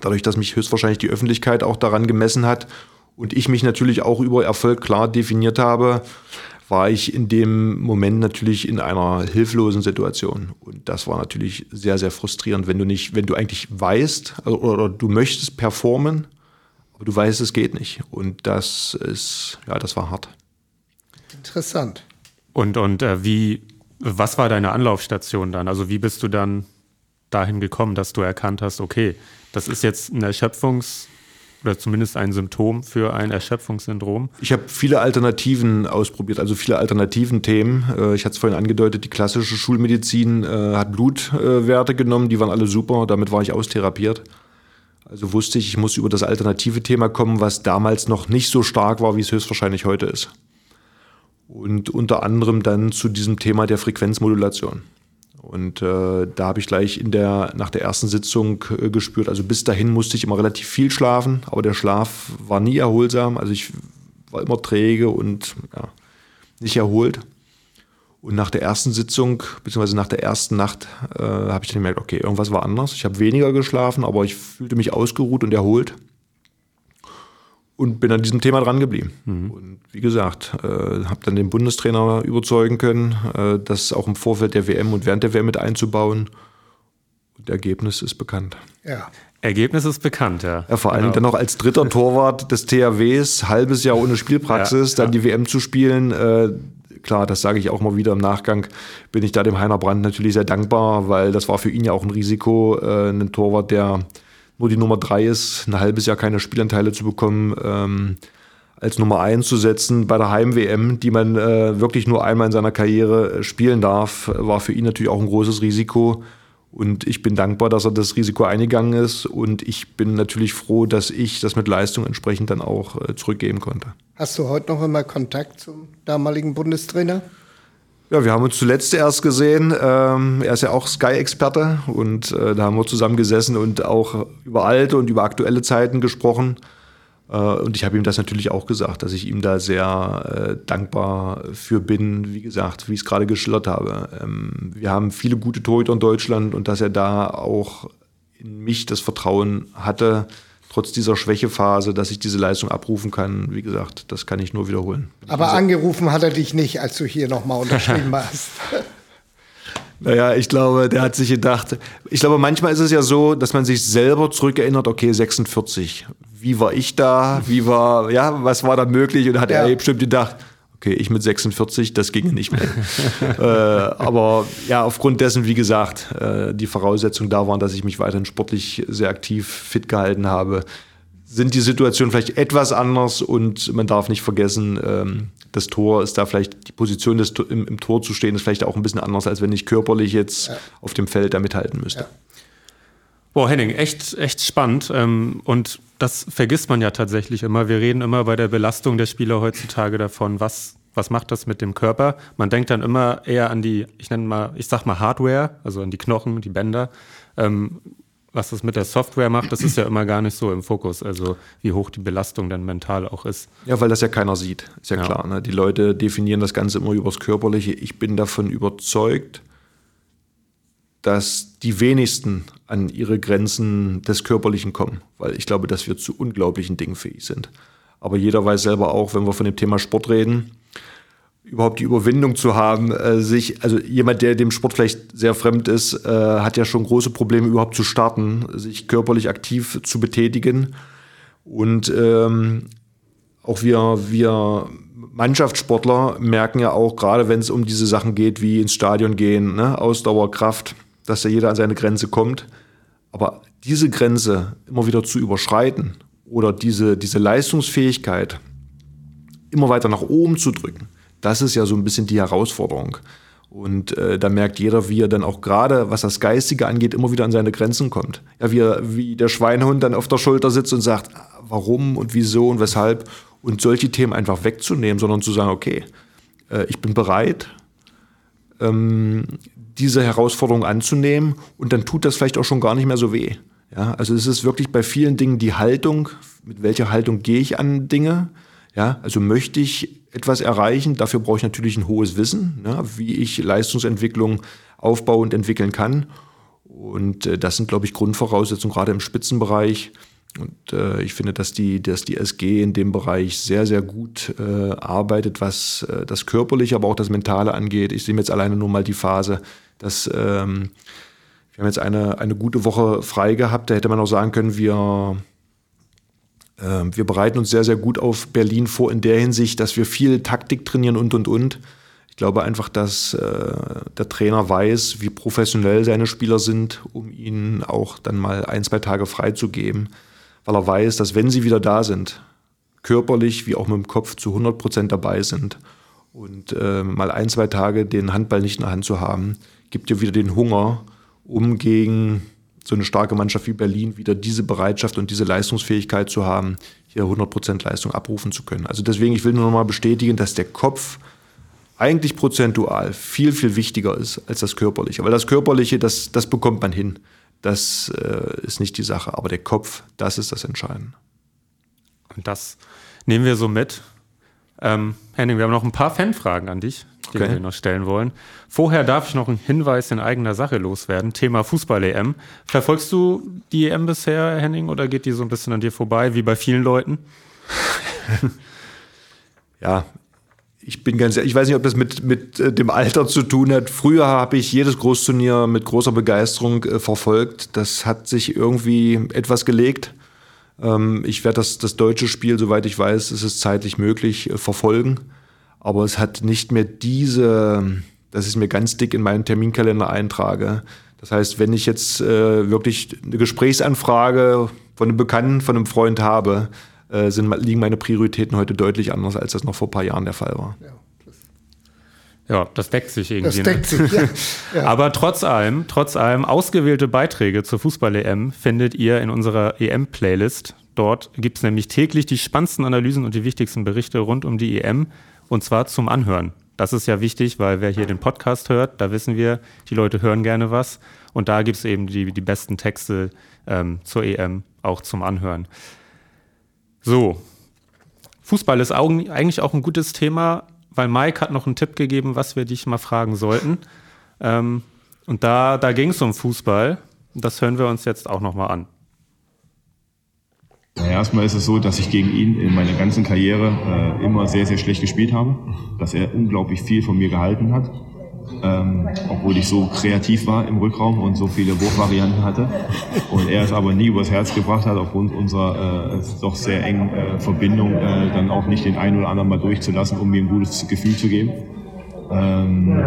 [SPEAKER 3] dadurch, dass mich höchstwahrscheinlich die Öffentlichkeit auch daran gemessen hat und ich mich natürlich auch über Erfolg klar definiert habe, war ich in dem Moment natürlich in einer hilflosen Situation. Und das war natürlich sehr, sehr frustrierend, wenn du nicht, wenn du eigentlich weißt also, oder du möchtest performen, aber du weißt, es geht nicht. Und das ist, ja, das war hart.
[SPEAKER 4] Interessant.
[SPEAKER 2] Und, und äh, wie, was war deine Anlaufstation dann? Also wie bist du dann dahin gekommen, dass du erkannt hast, okay, das ist jetzt ein Erschöpfungs- oder zumindest ein Symptom für ein Erschöpfungssyndrom?
[SPEAKER 3] Ich habe viele Alternativen ausprobiert, also viele alternativen Themen. Äh, ich hatte es vorhin angedeutet, die klassische Schulmedizin äh, hat Blutwerte genommen, die waren alle super, damit war ich austherapiert. Also wusste ich, ich muss über das alternative Thema kommen, was damals noch nicht so stark war, wie es höchstwahrscheinlich heute ist. Und unter anderem dann zu diesem Thema der Frequenzmodulation. Und äh, da habe ich gleich in der, nach der ersten Sitzung äh, gespürt, also bis dahin musste ich immer relativ viel schlafen, aber der Schlaf war nie erholsam. Also ich war immer träge und ja, nicht erholt. Und nach der ersten Sitzung, beziehungsweise nach der ersten Nacht, äh, habe ich dann gemerkt, okay, irgendwas war anders. Ich habe weniger geschlafen, aber ich fühlte mich ausgeruht und erholt und bin an diesem Thema dran geblieben. Mhm. Und wie gesagt, äh, habe dann den Bundestrainer überzeugen können, äh, das auch im Vorfeld der WM und während der WM mit einzubauen. Und Ergebnis ist bekannt.
[SPEAKER 4] Ja.
[SPEAKER 2] Ergebnis ist bekannt, ja.
[SPEAKER 3] Ja, vor allem
[SPEAKER 2] Genau.
[SPEAKER 3] dann noch als dritter Torwart des THWs, halbes Jahr ohne Spielpraxis,
[SPEAKER 2] Ja,
[SPEAKER 3] dann
[SPEAKER 2] ja.
[SPEAKER 3] die WM zu spielen. Äh, klar, das sage ich auch mal wieder im Nachgang, bin ich da dem Heiner Brandt natürlich sehr dankbar, weil das war für ihn ja auch ein Risiko, äh, einen Torwart, der nur die Nummer drei ist, ein halbes Jahr keine Spielanteile zu bekommen, ähm, als Nummer eins zu setzen bei der Heim-WM, die man äh, wirklich nur einmal in seiner Karriere äh, spielen darf, war für ihn natürlich auch ein großes Risiko. Und ich bin dankbar, dass er das Risiko eingegangen ist. Und ich bin natürlich froh, dass ich das mit Leistung entsprechend dann auch äh, zurückgeben konnte.
[SPEAKER 4] Hast du heute noch immer Kontakt zum damaligen Bundestrainer?
[SPEAKER 3] Ja, wir haben uns zuletzt erst gesehen. Ähm, er ist ja auch Sky-Experte und äh, da haben wir zusammen gesessen und auch über alte und über aktuelle Zeiten gesprochen. Äh, und ich habe ihm das natürlich auch gesagt, dass ich ihm da sehr äh, dankbar für bin, wie gesagt, wie ich es gerade geschildert habe. Ähm, wir haben viele gute Torhüter in Deutschland und dass er da auch in mich das Vertrauen hatte, trotz dieser Schwächephase, dass ich diese Leistung abrufen kann, wie gesagt, das kann ich nur wiederholen.
[SPEAKER 4] Aber angerufen hat er dich nicht, als du hier nochmal unterschrieben hast.
[SPEAKER 3] Naja, ich glaube, der hat sich gedacht, ich glaube, manchmal ist es ja so, dass man sich selber zurückerinnert, okay, 46, wie war ich da, wie war, ja, was war da möglich? Und hat
[SPEAKER 4] Ja.
[SPEAKER 3] er bestimmt gedacht, okay, ich mit 46, das ginge nicht mehr. äh, aber ja, aufgrund dessen, wie gesagt, äh, die Voraussetzungen da waren, dass ich mich weiterhin sportlich sehr aktiv fit gehalten habe, sind die Situationen vielleicht etwas anders und man darf nicht vergessen, ähm, das Tor ist da vielleicht, die Position des, im, im Tor zu stehen, ist vielleicht auch ein bisschen anders, als wenn ich körperlich jetzt auf dem Feld da mithalten müsste.
[SPEAKER 2] Boah, Henning, echt, echt spannend. Ähm, und das vergisst man ja tatsächlich immer. Wir reden immer bei der Belastung der Spieler heutzutage davon, was, was macht das mit dem Körper. Man denkt dann immer eher an die, ich nenne mal, ich sag mal Hardware, also an die Knochen, die Bänder. Ähm, was das mit der Software macht, das ist ja immer gar nicht so im Fokus. Also wie hoch die Belastung dann mental auch ist.
[SPEAKER 3] Ja, weil das ja keiner sieht, ist ja,
[SPEAKER 2] Ja.
[SPEAKER 3] klar. Ne? Die Leute definieren das Ganze immer übers Körperliche. Ich bin davon überzeugt, dass die wenigsten an ihre Grenzen des Körperlichen kommen, weil ich glaube, dass wir zu unglaublichen Dingen fähig sind. Aber jeder weiß selber auch, wenn wir von dem Thema Sport reden, überhaupt die Überwindung zu haben, äh, sich, also jemand, der dem Sport vielleicht sehr fremd ist, äh, hat ja schon große Probleme überhaupt zu starten, sich körperlich aktiv zu betätigen. Und ähm, auch wir, wir Mannschaftssportler merken ja auch, gerade wenn es um diese Sachen geht, wie ins Stadion gehen, ne, Ausdauer, Kraft, dass da jeder an seine Grenze kommt. Aber diese Grenze immer wieder zu überschreiten oder diese, diese Leistungsfähigkeit immer weiter nach oben zu drücken, das ist ja so ein bisschen die Herausforderung. Und äh, da merkt jeder, wie er dann auch gerade, was das Geistige angeht, immer wieder an seine Grenzen kommt. Ja, wie, er, wie der Schweinehund dann auf der Schulter sitzt und sagt, warum und wieso und weshalb. Und solche Themen einfach wegzunehmen, sondern zu sagen, okay, äh, ich bin bereit, ähm, diese Herausforderung anzunehmen und dann tut das vielleicht auch schon gar nicht mehr so weh. Ja, also es ist wirklich bei vielen Dingen die Haltung, mit welcher Haltung gehe ich an Dinge. Ja, also möchte ich etwas erreichen, dafür brauche ich natürlich ein hohes Wissen, ne, wie ich Leistungsentwicklung aufbauen und entwickeln kann. Und äh, das sind, glaube ich, Grundvoraussetzungen, gerade im Spitzenbereich. Und äh, ich finde, dass die, dass die SG in dem Bereich sehr, sehr gut äh, arbeitet, was äh, das Körperliche, aber auch das Mentale angeht. Ich sehe mir jetzt alleine nur mal die Phase, dass ähm, wir haben jetzt eine, eine gute Woche frei gehabt. Da hätte man auch sagen können, wir, äh, wir bereiten uns sehr, sehr gut auf Berlin vor in der Hinsicht, dass wir viel Taktik trainieren und, und, und. Ich glaube einfach, dass äh, der Trainer weiß, wie professionell seine Spieler sind, um ihnen auch dann mal ein, zwei Tage frei zu geben, weil er weiß, dass wenn sie wieder da sind, körperlich wie auch mit dem Kopf zu 100 Prozent dabei sind und äh, mal ein, zwei Tage den Handball nicht in der Hand zu haben, gibt dir wieder den Hunger, um gegen so eine starke Mannschaft wie Berlin wieder diese Bereitschaft und diese Leistungsfähigkeit zu haben, hier 100 Prozent Leistung abrufen zu können. Also deswegen, ich will nur noch mal bestätigen, dass der Kopf eigentlich prozentual viel, viel wichtiger ist als das Körperliche. Weil das Körperliche, das, das bekommt man hin. Das äh, ist nicht die Sache. Aber der Kopf, das ist das Entscheidende.
[SPEAKER 2] Und das nehmen wir so mit. Ähm, Henning, wir haben noch ein paar Fanfragen an dich, die
[SPEAKER 3] Okay.
[SPEAKER 2] wir noch stellen wollen. Vorher darf ich noch einen Hinweis in eigener Sache loswerden. Thema Fußball-EM. Verfolgst du die EM bisher, Henning, oder geht die so ein bisschen an dir vorbei, wie bei vielen Leuten?
[SPEAKER 3] Ja, ich bin ganz ich weiß nicht, ob das mit, mit äh, dem Alter zu tun hat. Früher habe ich jedes Großturnier mit großer Begeisterung äh, verfolgt. Das hat sich irgendwie etwas gelegt. Ähm, ich werde das, das deutsche Spiel, soweit ich weiß, ist es zeitlich möglich, äh, verfolgen. Aber es hat nicht mehr diese, dass ich mir ganz dick in meinen Terminkalender eintrage. Das heißt, wenn ich jetzt äh, wirklich eine Gesprächsanfrage von einem Bekannten, von einem Freund habe, äh, sind, liegen meine Prioritäten heute deutlich anders, als das noch vor ein paar Jahren der Fall war.
[SPEAKER 2] Ja. Ja, das deckt sich irgendwie.
[SPEAKER 4] Das deckt ne? sich, ja.
[SPEAKER 2] ja. Aber trotz allem, trotz allem, ausgewählte Beiträge zur Fußball-EM findet ihr in unserer EM-Playlist. Dort gibt es nämlich täglich die spannendsten Analysen und die wichtigsten Berichte rund um die EM und zwar zum Anhören. Das ist ja wichtig, weil wer hier den Podcast hört, da wissen wir, die Leute hören gerne was. Und da gibt es eben die, die besten Texte ähm, zur EM auch zum Anhören. So, Fußball ist eigentlich auch ein gutes Thema, weil Mike hat noch einen Tipp gegeben, was wir dich mal fragen sollten. Ähm, und da, da ging es um Fußball. Das hören wir uns jetzt auch nochmal an.
[SPEAKER 5] Ja, erstmal ist es so, dass ich gegen ihn in meiner ganzen Karriere äh, immer sehr, sehr schlecht gespielt habe. Dass er unglaublich viel von mir gehalten hat ähm, obwohl ich so kreativ war im Rückraum und so viele Wurfvarianten hatte. Und er es aber nie übers Herz gebracht hat, aufgrund unserer äh, doch sehr engen äh, Verbindung, äh, dann auch nicht den einen oder anderen mal durchzulassen, um mir ein gutes Gefühl zu geben. Ähm,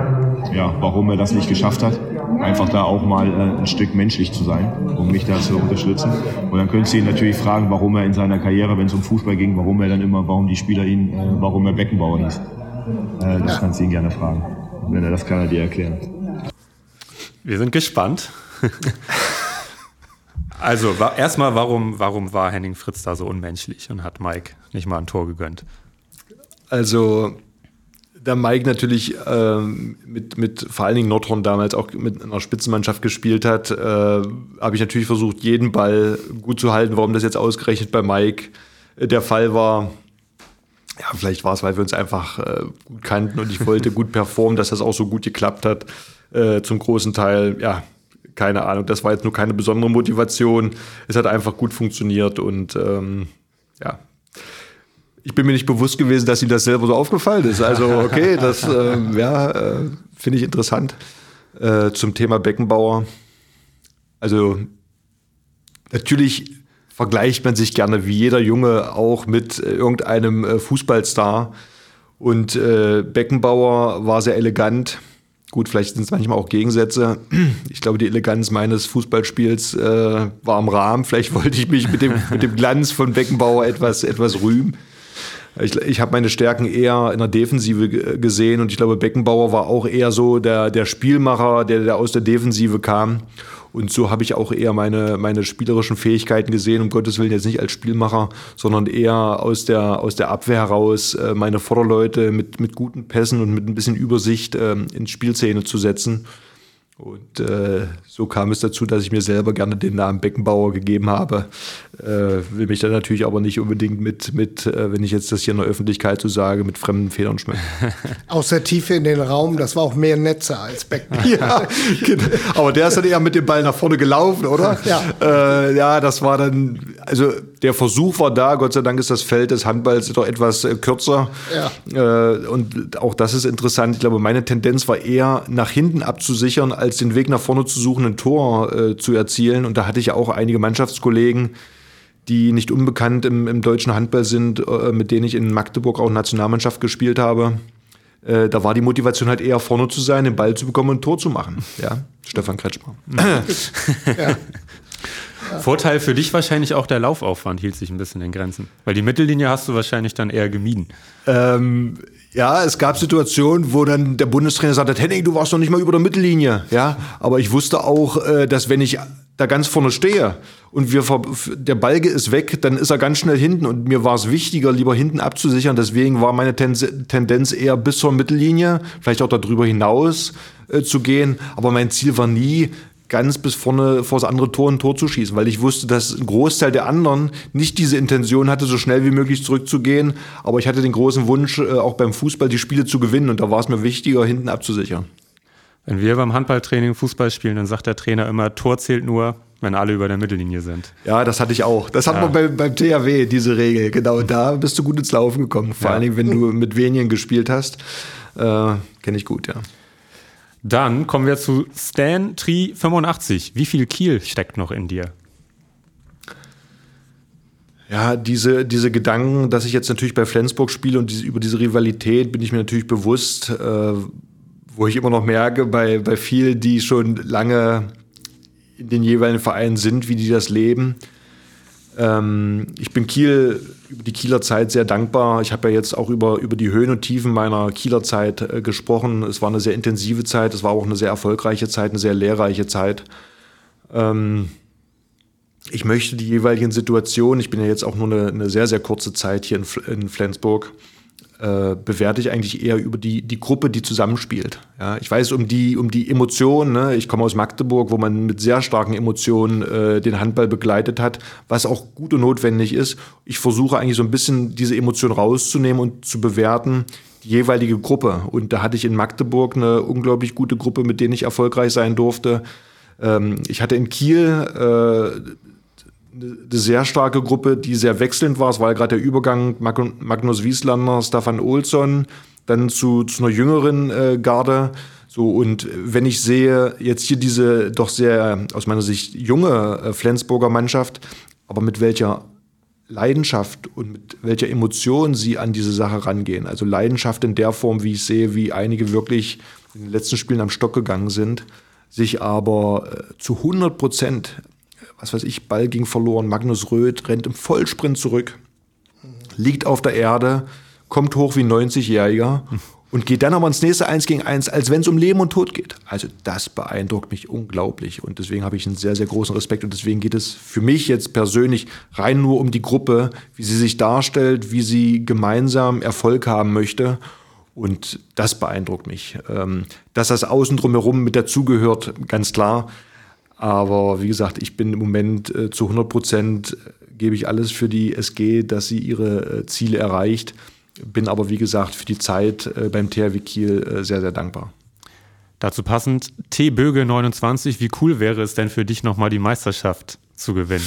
[SPEAKER 5] ja, warum er das nicht geschafft hat. Einfach da auch mal äh, ein Stück menschlich zu sein, um mich da zu unterstützen. Und dann könntest du ihn natürlich fragen, warum er in seiner Karriere, wenn es um Fußball ging, warum er dann immer, warum die Spieler ihn, äh, warum er Beckenbauer hieß. Äh, das kannst du ihn gerne fragen. Wenn er das kann er dir erklären.
[SPEAKER 2] Wir sind gespannt. also erstmal, warum, warum war Henning Fritz da so unmenschlich und hat Mike nicht mal ein Tor gegönnt?
[SPEAKER 3] Also da Mike natürlich ähm, mit, mit vor allen Dingen Nordhorn damals auch mit einer Spitzenmannschaft gespielt hat, äh, habe ich natürlich versucht, jeden Ball gut zu halten. Warum das jetzt ausgerechnet bei Mike äh, der Fall war, ja, vielleicht war es, weil wir uns einfach äh, gut kannten und ich wollte gut performen, dass das auch so gut geklappt hat. Äh, zum großen Teil, ja, keine Ahnung. Das war jetzt nur keine besondere Motivation. Es hat einfach gut funktioniert und ähm, ja. Ich bin mir nicht bewusst gewesen, dass ihm das selber so aufgefallen ist. Also, okay, das äh, ja, äh, finde ich interessant. Äh, zum Thema Beckenbauer. Also, natürlich vergleicht man sich gerne wie jeder Junge auch mit äh, irgendeinem äh, Fußballstar. Und äh, Beckenbauer war sehr elegant. Gut, vielleicht sind es manchmal auch Gegensätze. Ich glaube, die Eleganz meines Fußballspiels äh, war im Rahmen. Vielleicht wollte ich mich mit dem, mit dem Glanz von Beckenbauer etwas, etwas rühmen. Ich, ich habe meine Stärken eher in der Defensive gesehen und ich glaube, Beckenbauer war auch eher so der, der Spielmacher, der, der aus der Defensive kam. Und so habe ich auch eher meine, meine spielerischen Fähigkeiten gesehen, um Gottes Willen jetzt nicht als Spielmacher, sondern eher aus der, aus der Abwehr heraus äh, meine Vorderleute mit, mit guten Pässen und mit ein bisschen Übersicht äh, ins Spielszene zu setzen. Und äh, so kam es dazu, dass ich mir selber gerne den Namen Beckenbauer gegeben habe. Äh, will mich dann natürlich aber nicht unbedingt mit, mit äh, wenn ich jetzt das hier in der Öffentlichkeit so sage, mit fremden Federn schmücken.
[SPEAKER 4] Aus der Tiefe in den Raum, das war auch mehr Netze als Beckenbauer.
[SPEAKER 3] ja, genau. aber der ist dann eher mit dem Ball nach vorne gelaufen, oder?
[SPEAKER 4] Ja.
[SPEAKER 3] Äh, ja, das war dann, also der Versuch war da, Gott sei Dank ist das Feld des Handballs doch etwas äh, kürzer. Ja. Äh, und auch das ist interessant. Ich glaube, meine Tendenz war eher nach hinten abzusichern, als als den Weg nach vorne zu suchen, ein Tor äh, zu erzielen. Und da hatte ich auch einige Mannschaftskollegen, die nicht unbekannt im, im deutschen Handball sind, äh, mit denen ich in Magdeburg auch Nationalmannschaft gespielt habe. Äh, da war die Motivation halt eher vorne zu sein, den Ball zu bekommen und ein Tor zu machen. Ja, Stefan Kretschmer.
[SPEAKER 2] ja. Vorteil für dich wahrscheinlich auch der Laufaufwand hielt sich ein bisschen in Grenzen. Weil die Mittellinie hast du wahrscheinlich dann eher gemieden.
[SPEAKER 3] Ähm, ja, es gab Situationen, wo dann der Bundestrainer sagte, Henning, du warst noch nicht mal über der Mittellinie. Ja, aber ich wusste auch, äh, dass wenn ich da ganz vorne stehe und wir der Balge ist weg, dann ist er ganz schnell hinten und mir war es wichtiger, lieber hinten abzusichern. Deswegen war meine Tendenz eher bis zur Mittellinie, vielleicht auch darüber hinaus äh, zu gehen. Aber mein Ziel war nie, ganz bis vorne vor das andere Tor ein Tor zu schießen, weil ich wusste, dass ein Großteil der anderen nicht diese Intention hatte, so schnell wie möglich zurückzugehen. Aber ich hatte den großen Wunsch, äh, auch beim Fußball die Spiele zu gewinnen und da war es mir wichtiger, hinten abzusichern.
[SPEAKER 2] Wenn wir beim Handballtraining Fußball spielen, dann sagt der Trainer immer, Tor zählt nur, wenn alle über der Mittellinie sind.
[SPEAKER 3] Ja, das hatte ich auch. Das hat
[SPEAKER 2] Ja.
[SPEAKER 3] man beim, beim THW, diese Regel. Genau, da bist du gut ins Laufen gekommen. Vor
[SPEAKER 2] Ja.
[SPEAKER 3] allen Dingen, wenn du mit wenigen gespielt hast. Äh, Kenne ich gut, ja.
[SPEAKER 2] Dann kommen wir zu Stan Tri 85. Wie viel Kiel steckt noch in dir?
[SPEAKER 3] Ja, diese, diese Gedanken, dass ich jetzt natürlich bei Flensburg spiele und diese, über diese Rivalität bin ich mir natürlich bewusst, äh, wo ich immer noch merke, bei, bei vielen, die schon lange in den jeweiligen Vereinen sind, wie die das leben. Ähm, ich bin Kiel über die Kieler Zeit sehr dankbar. Ich habe ja jetzt auch über, über die Höhen und Tiefen meiner Kieler Zeit äh, gesprochen. Es war eine sehr intensive Zeit, es war auch eine sehr erfolgreiche Zeit, eine sehr lehrreiche Zeit. Ähm, ich möchte die jeweiligen Situationen, ich bin ja jetzt auch nur eine, eine sehr, sehr kurze Zeit hier in, in Flensburg, äh, bewerte ich eigentlich eher über die, die Gruppe, die zusammenspielt. Ja, ich weiß um die, um die Emotionen. Ne? Ich komme aus Magdeburg, wo man mit sehr starken Emotionen äh, den Handball begleitet hat, was auch gut und notwendig ist. Ich versuche eigentlich so ein bisschen diese Emotionen rauszunehmen und zu bewerten, die jeweilige Gruppe. Und da hatte ich in Magdeburg eine unglaublich gute Gruppe, mit denen ich erfolgreich sein durfte. Ähm, ich hatte in Kiel äh, eine sehr starke Gruppe, die sehr wechselnd war. Es war ja gerade der Übergang Mag- Magnus Wieslander, Stefan Olsson, dann zu, zu einer jüngeren äh, Garde. So, und wenn ich sehe, jetzt hier diese doch sehr, aus meiner Sicht, junge äh, Flensburger Mannschaft, aber mit welcher Leidenschaft und mit welcher Emotion sie an diese Sache rangehen. Also Leidenschaft in der Form, wie ich sehe, wie einige wirklich in den letzten Spielen am Stock gegangen sind, sich aber äh, zu 100 Prozent, was weiß ich, Ball ging verloren, Magnus Röth rennt im Vollsprint zurück, liegt auf der Erde, kommt hoch wie ein 90-Jähriger und geht dann aber ins nächste Eins gegen Eins, als wenn es um Leben und Tod geht. Also das beeindruckt mich unglaublich und deswegen habe ich einen sehr, sehr großen Respekt und deswegen geht es für mich jetzt persönlich rein nur um die Gruppe, wie sie sich darstellt, wie sie gemeinsam Erfolg haben möchte. Und das beeindruckt mich. Ähm, dass das Außen drumherum mit dazugehört, ganz klar. Aber wie gesagt, ich bin im Moment äh, zu 100 Prozent, äh, gebe ich alles für die SG, dass sie ihre äh, Ziele erreicht. Bin aber, wie gesagt, für die Zeit äh, beim THW Kiel sehr, sehr dankbar.
[SPEAKER 2] Dazu passend, T. Böge 29. Wie cool wäre es denn für dich, nochmal die Meisterschaft zu gewinnen?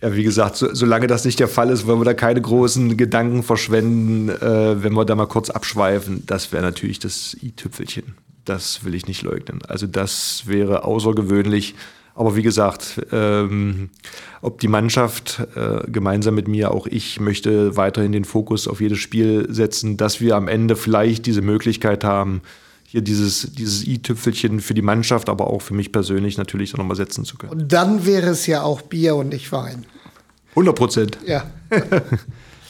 [SPEAKER 3] Ja, wie gesagt, so, solange das nicht der Fall ist, wollen wir da keine großen Gedanken verschwenden, wenn wir da mal kurz abschweifen. Das wäre natürlich das i-Tüpfelchen. Das will ich nicht leugnen. Also das wäre außergewöhnlich. Aber wie gesagt, ähm, ob die Mannschaft äh, gemeinsam mit mir, auch ich möchte weiterhin den Fokus auf jedes Spiel setzen, dass wir am Ende vielleicht diese Möglichkeit haben, hier dieses, dieses i-Tüpfelchen für die Mannschaft, aber auch für mich persönlich natürlich nochmal setzen zu können.
[SPEAKER 4] Und dann wäre es ja auch Bier und nicht Wein.
[SPEAKER 3] 100 Prozent.
[SPEAKER 4] Ja.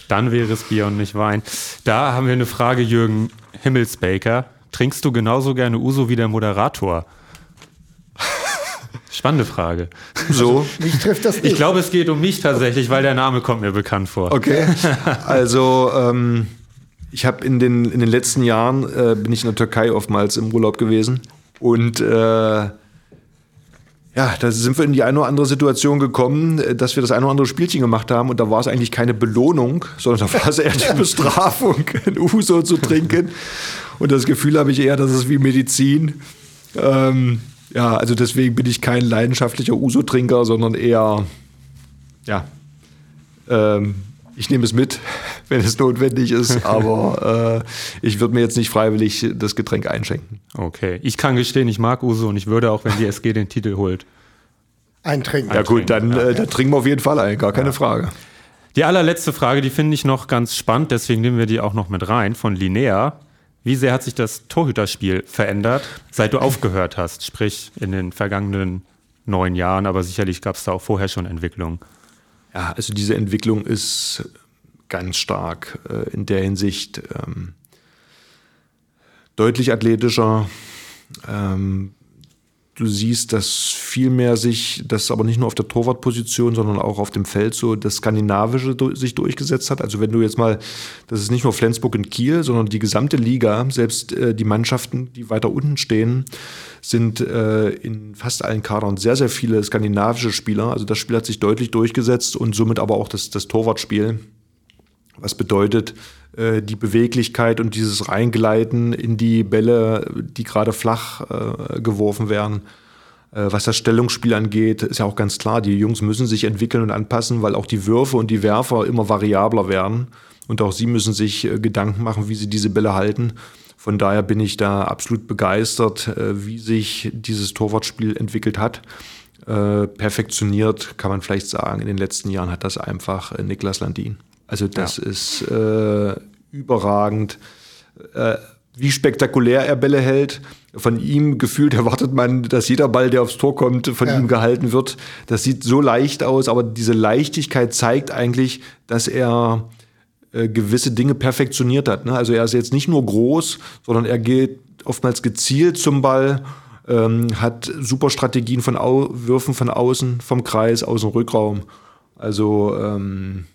[SPEAKER 2] Dann wäre es Bier und nicht Wein. Da haben wir eine Frage, Jürgen Himmelsbaker. Trinkst du genauso gerne Uso wie der Moderator? Spannende Frage.
[SPEAKER 3] So.
[SPEAKER 4] Mich trifft das nicht.
[SPEAKER 2] Ich glaube, es geht um mich tatsächlich, weil der Name kommt mir bekannt vor.
[SPEAKER 3] Okay. Also ähm, ich habe in den, in den letzten Jahren äh, bin ich in der Türkei oftmals im Urlaub gewesen und äh, ja, da sind wir in die eine oder andere Situation gekommen, äh, dass wir das eine oder andere Spielchen gemacht haben und da war es eigentlich keine Belohnung, sondern da war es eher die Bestrafung, ein Uso zu trinken. Und das Gefühl habe ich eher, dass es wie Medizin. Ähm, ja, also deswegen bin ich kein leidenschaftlicher Uso-Trinker, sondern eher, ja, ähm, ich nehme es mit, wenn es notwendig ist, aber äh, ich würde mir jetzt nicht freiwillig das Getränk einschenken.
[SPEAKER 2] Okay. Ich kann gestehen, ich mag Uso und ich würde auch, wenn die SG den Titel holt.
[SPEAKER 4] Ein Trinken.
[SPEAKER 3] Ja gut, dann, äh, dann trinken wir auf jeden Fall ein, gar keine Frage.
[SPEAKER 2] Die allerletzte Frage, die finde ich noch ganz spannend, deswegen nehmen wir die auch noch mit rein, von Linnea. Wie sehr hat sich das Torhüterspiel verändert, seit du aufgehört hast? Sprich, in den vergangenen neun Jahren, aber sicherlich gab es da auch vorher schon Entwicklungen.
[SPEAKER 3] Ja, also diese Entwicklung ist ganz stark äh, in der Hinsicht ähm, deutlich athletischer. Ähm, du siehst, dass viel mehr sich, das aber nicht nur auf der Torwartposition, sondern auch auf dem Feld so das Skandinavische sich durchgesetzt hat. Also wenn du jetzt mal, das ist nicht nur Flensburg und Kiel, sondern die gesamte Liga, selbst äh, die Mannschaften, die weiter unten stehen, sind äh, in fast allen Kadern sehr, sehr viele skandinavische Spieler. Also das Spiel hat sich deutlich durchgesetzt und somit aber auch das, das Torwartspiel. Was bedeutet äh, die Beweglichkeit und dieses Reingleiten in die Bälle, die gerade flach äh, geworfen werden. Äh, was das Stellungsspiel angeht, ist ja auch ganz klar, die Jungs müssen sich entwickeln und anpassen, weil auch die Würfe und die Werfer immer variabler werden. Und auch sie müssen sich äh, Gedanken machen, wie sie diese Bälle halten. Von daher bin ich da absolut begeistert, äh, wie sich dieses Torwartspiel entwickelt hat. Perfektioniert kann man vielleicht sagen. In den letzten Jahren hat das einfach Niklas Landin. Also das ja. ist äh, überragend. Äh, wie spektakulär er Bälle hält. Von ihm gefühlt erwartet man, dass jeder Ball, der aufs Tor kommt, von ja. ihm gehalten wird. Das sieht so leicht aus, aber diese Leichtigkeit zeigt eigentlich, dass er äh, gewisse Dinge perfektioniert hat. Ne? Also er ist jetzt nicht nur groß, sondern er geht oftmals gezielt zum Ball, ähm, hat super Strategien von Au Würfen von außen, vom Kreis, aus dem Rückraum. Also ähm,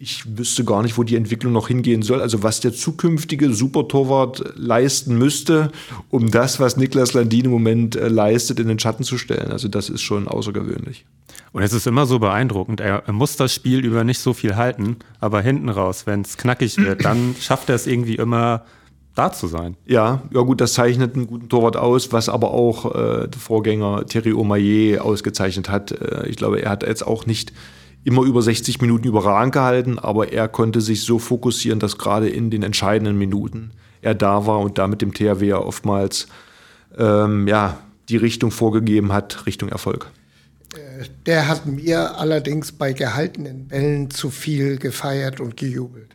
[SPEAKER 3] ich wüsste gar nicht, wo die Entwicklung noch hingehen soll. Also was der zukünftige Supertorwart leisten müsste, um das, was Niklas Landin im Moment äh, leistet, in den Schatten zu stellen. Also das ist schon außergewöhnlich.
[SPEAKER 2] Und es ist immer so beeindruckend. Er muss das Spiel über nicht so viel halten, aber hinten raus, wenn es knackig wird, dann schafft er es irgendwie immer da zu sein.
[SPEAKER 3] Ja, ja gut, das zeichnet einen guten Torwart aus, was aber auch äh, der Vorgänger Thierry Omaye ausgezeichnet hat. Äh, ich glaube, er hat jetzt auch nicht immer über 60 Minuten überragend gehalten, aber er konnte sich so fokussieren, dass gerade in den entscheidenden Minuten er da war und da mit dem THW ja oftmals ähm, ja, die Richtung vorgegeben hat, Richtung Erfolg.
[SPEAKER 4] Äh, der hat mir allerdings bei gehaltenen Bällen zu viel gefeiert und gejubelt.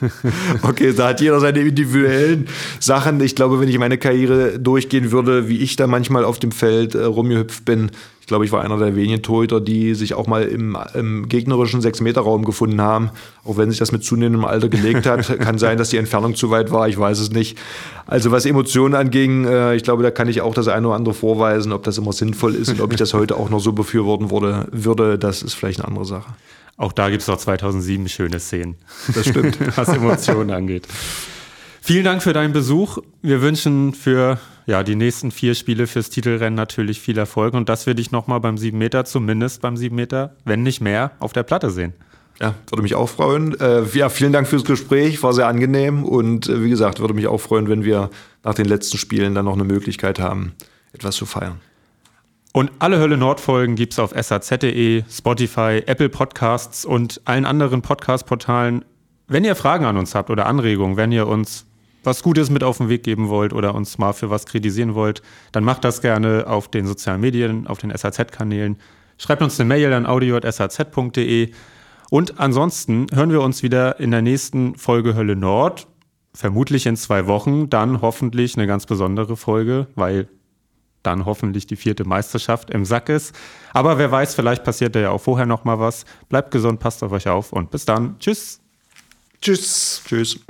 [SPEAKER 3] okay, da hat jeder seine individuellen Sachen. Ich glaube, wenn ich meine Karriere durchgehen würde, wie ich da manchmal auf dem Feld äh, rumgehüpft bin, glaube, ich war einer der wenigen Torhüter, die sich auch mal im, im gegnerischen Sechs-Meter-Raum gefunden haben. Auch wenn sich das mit zunehmendem Alter gelegt hat. Kann sein, dass die Entfernung zu weit war, ich weiß es nicht. Also was Emotionen anging, äh, ich glaube, da kann ich auch das eine oder andere vorweisen. Ob das immer sinnvoll ist und ob ich das heute auch noch so befürworten würde, würde das ist vielleicht eine andere Sache.
[SPEAKER 2] Auch da gibt es noch 2007 schöne Szenen.
[SPEAKER 3] Das stimmt.
[SPEAKER 2] was Emotionen angeht. Vielen Dank für deinen Besuch. Wir wünschen für ja, die nächsten vier Spiele fürs Titelrennen natürlich viel Erfolg und dass wir dich nochmal beim 7 Meter, zumindest beim 7 Meter, wenn nicht mehr, auf der Platte sehen.
[SPEAKER 3] Ja, würde mich auch freuen. Äh, ja, vielen Dank fürs Gespräch, war sehr angenehm und äh, wie gesagt, würde mich auch freuen, wenn wir nach den letzten Spielen dann noch eine Möglichkeit haben, etwas zu feiern.
[SPEAKER 2] Und alle Hölle Nord-Folgen gibt es auf saz.de, Spotify, Apple Podcasts und allen anderen Podcast-Portalen. Wenn ihr Fragen an uns habt oder Anregungen, wenn ihr uns was Gutes mit auf den Weg geben wollt oder uns mal für was kritisieren wollt, dann macht das gerne auf den sozialen Medien, auf den SAZ-Kanälen. Schreibt uns eine Mail an audio.saz.de. Und ansonsten hören wir uns wieder in der nächsten Folge Hölle Nord. Vermutlich in zwei Wochen. Dann hoffentlich eine ganz besondere Folge, weil dann hoffentlich die vierte Meisterschaft im Sack ist. Aber wer weiß, vielleicht passiert da ja auch vorher noch mal was. Bleibt gesund, passt auf euch auf und bis dann. Tschüss.
[SPEAKER 3] Tschüss. Tschüss.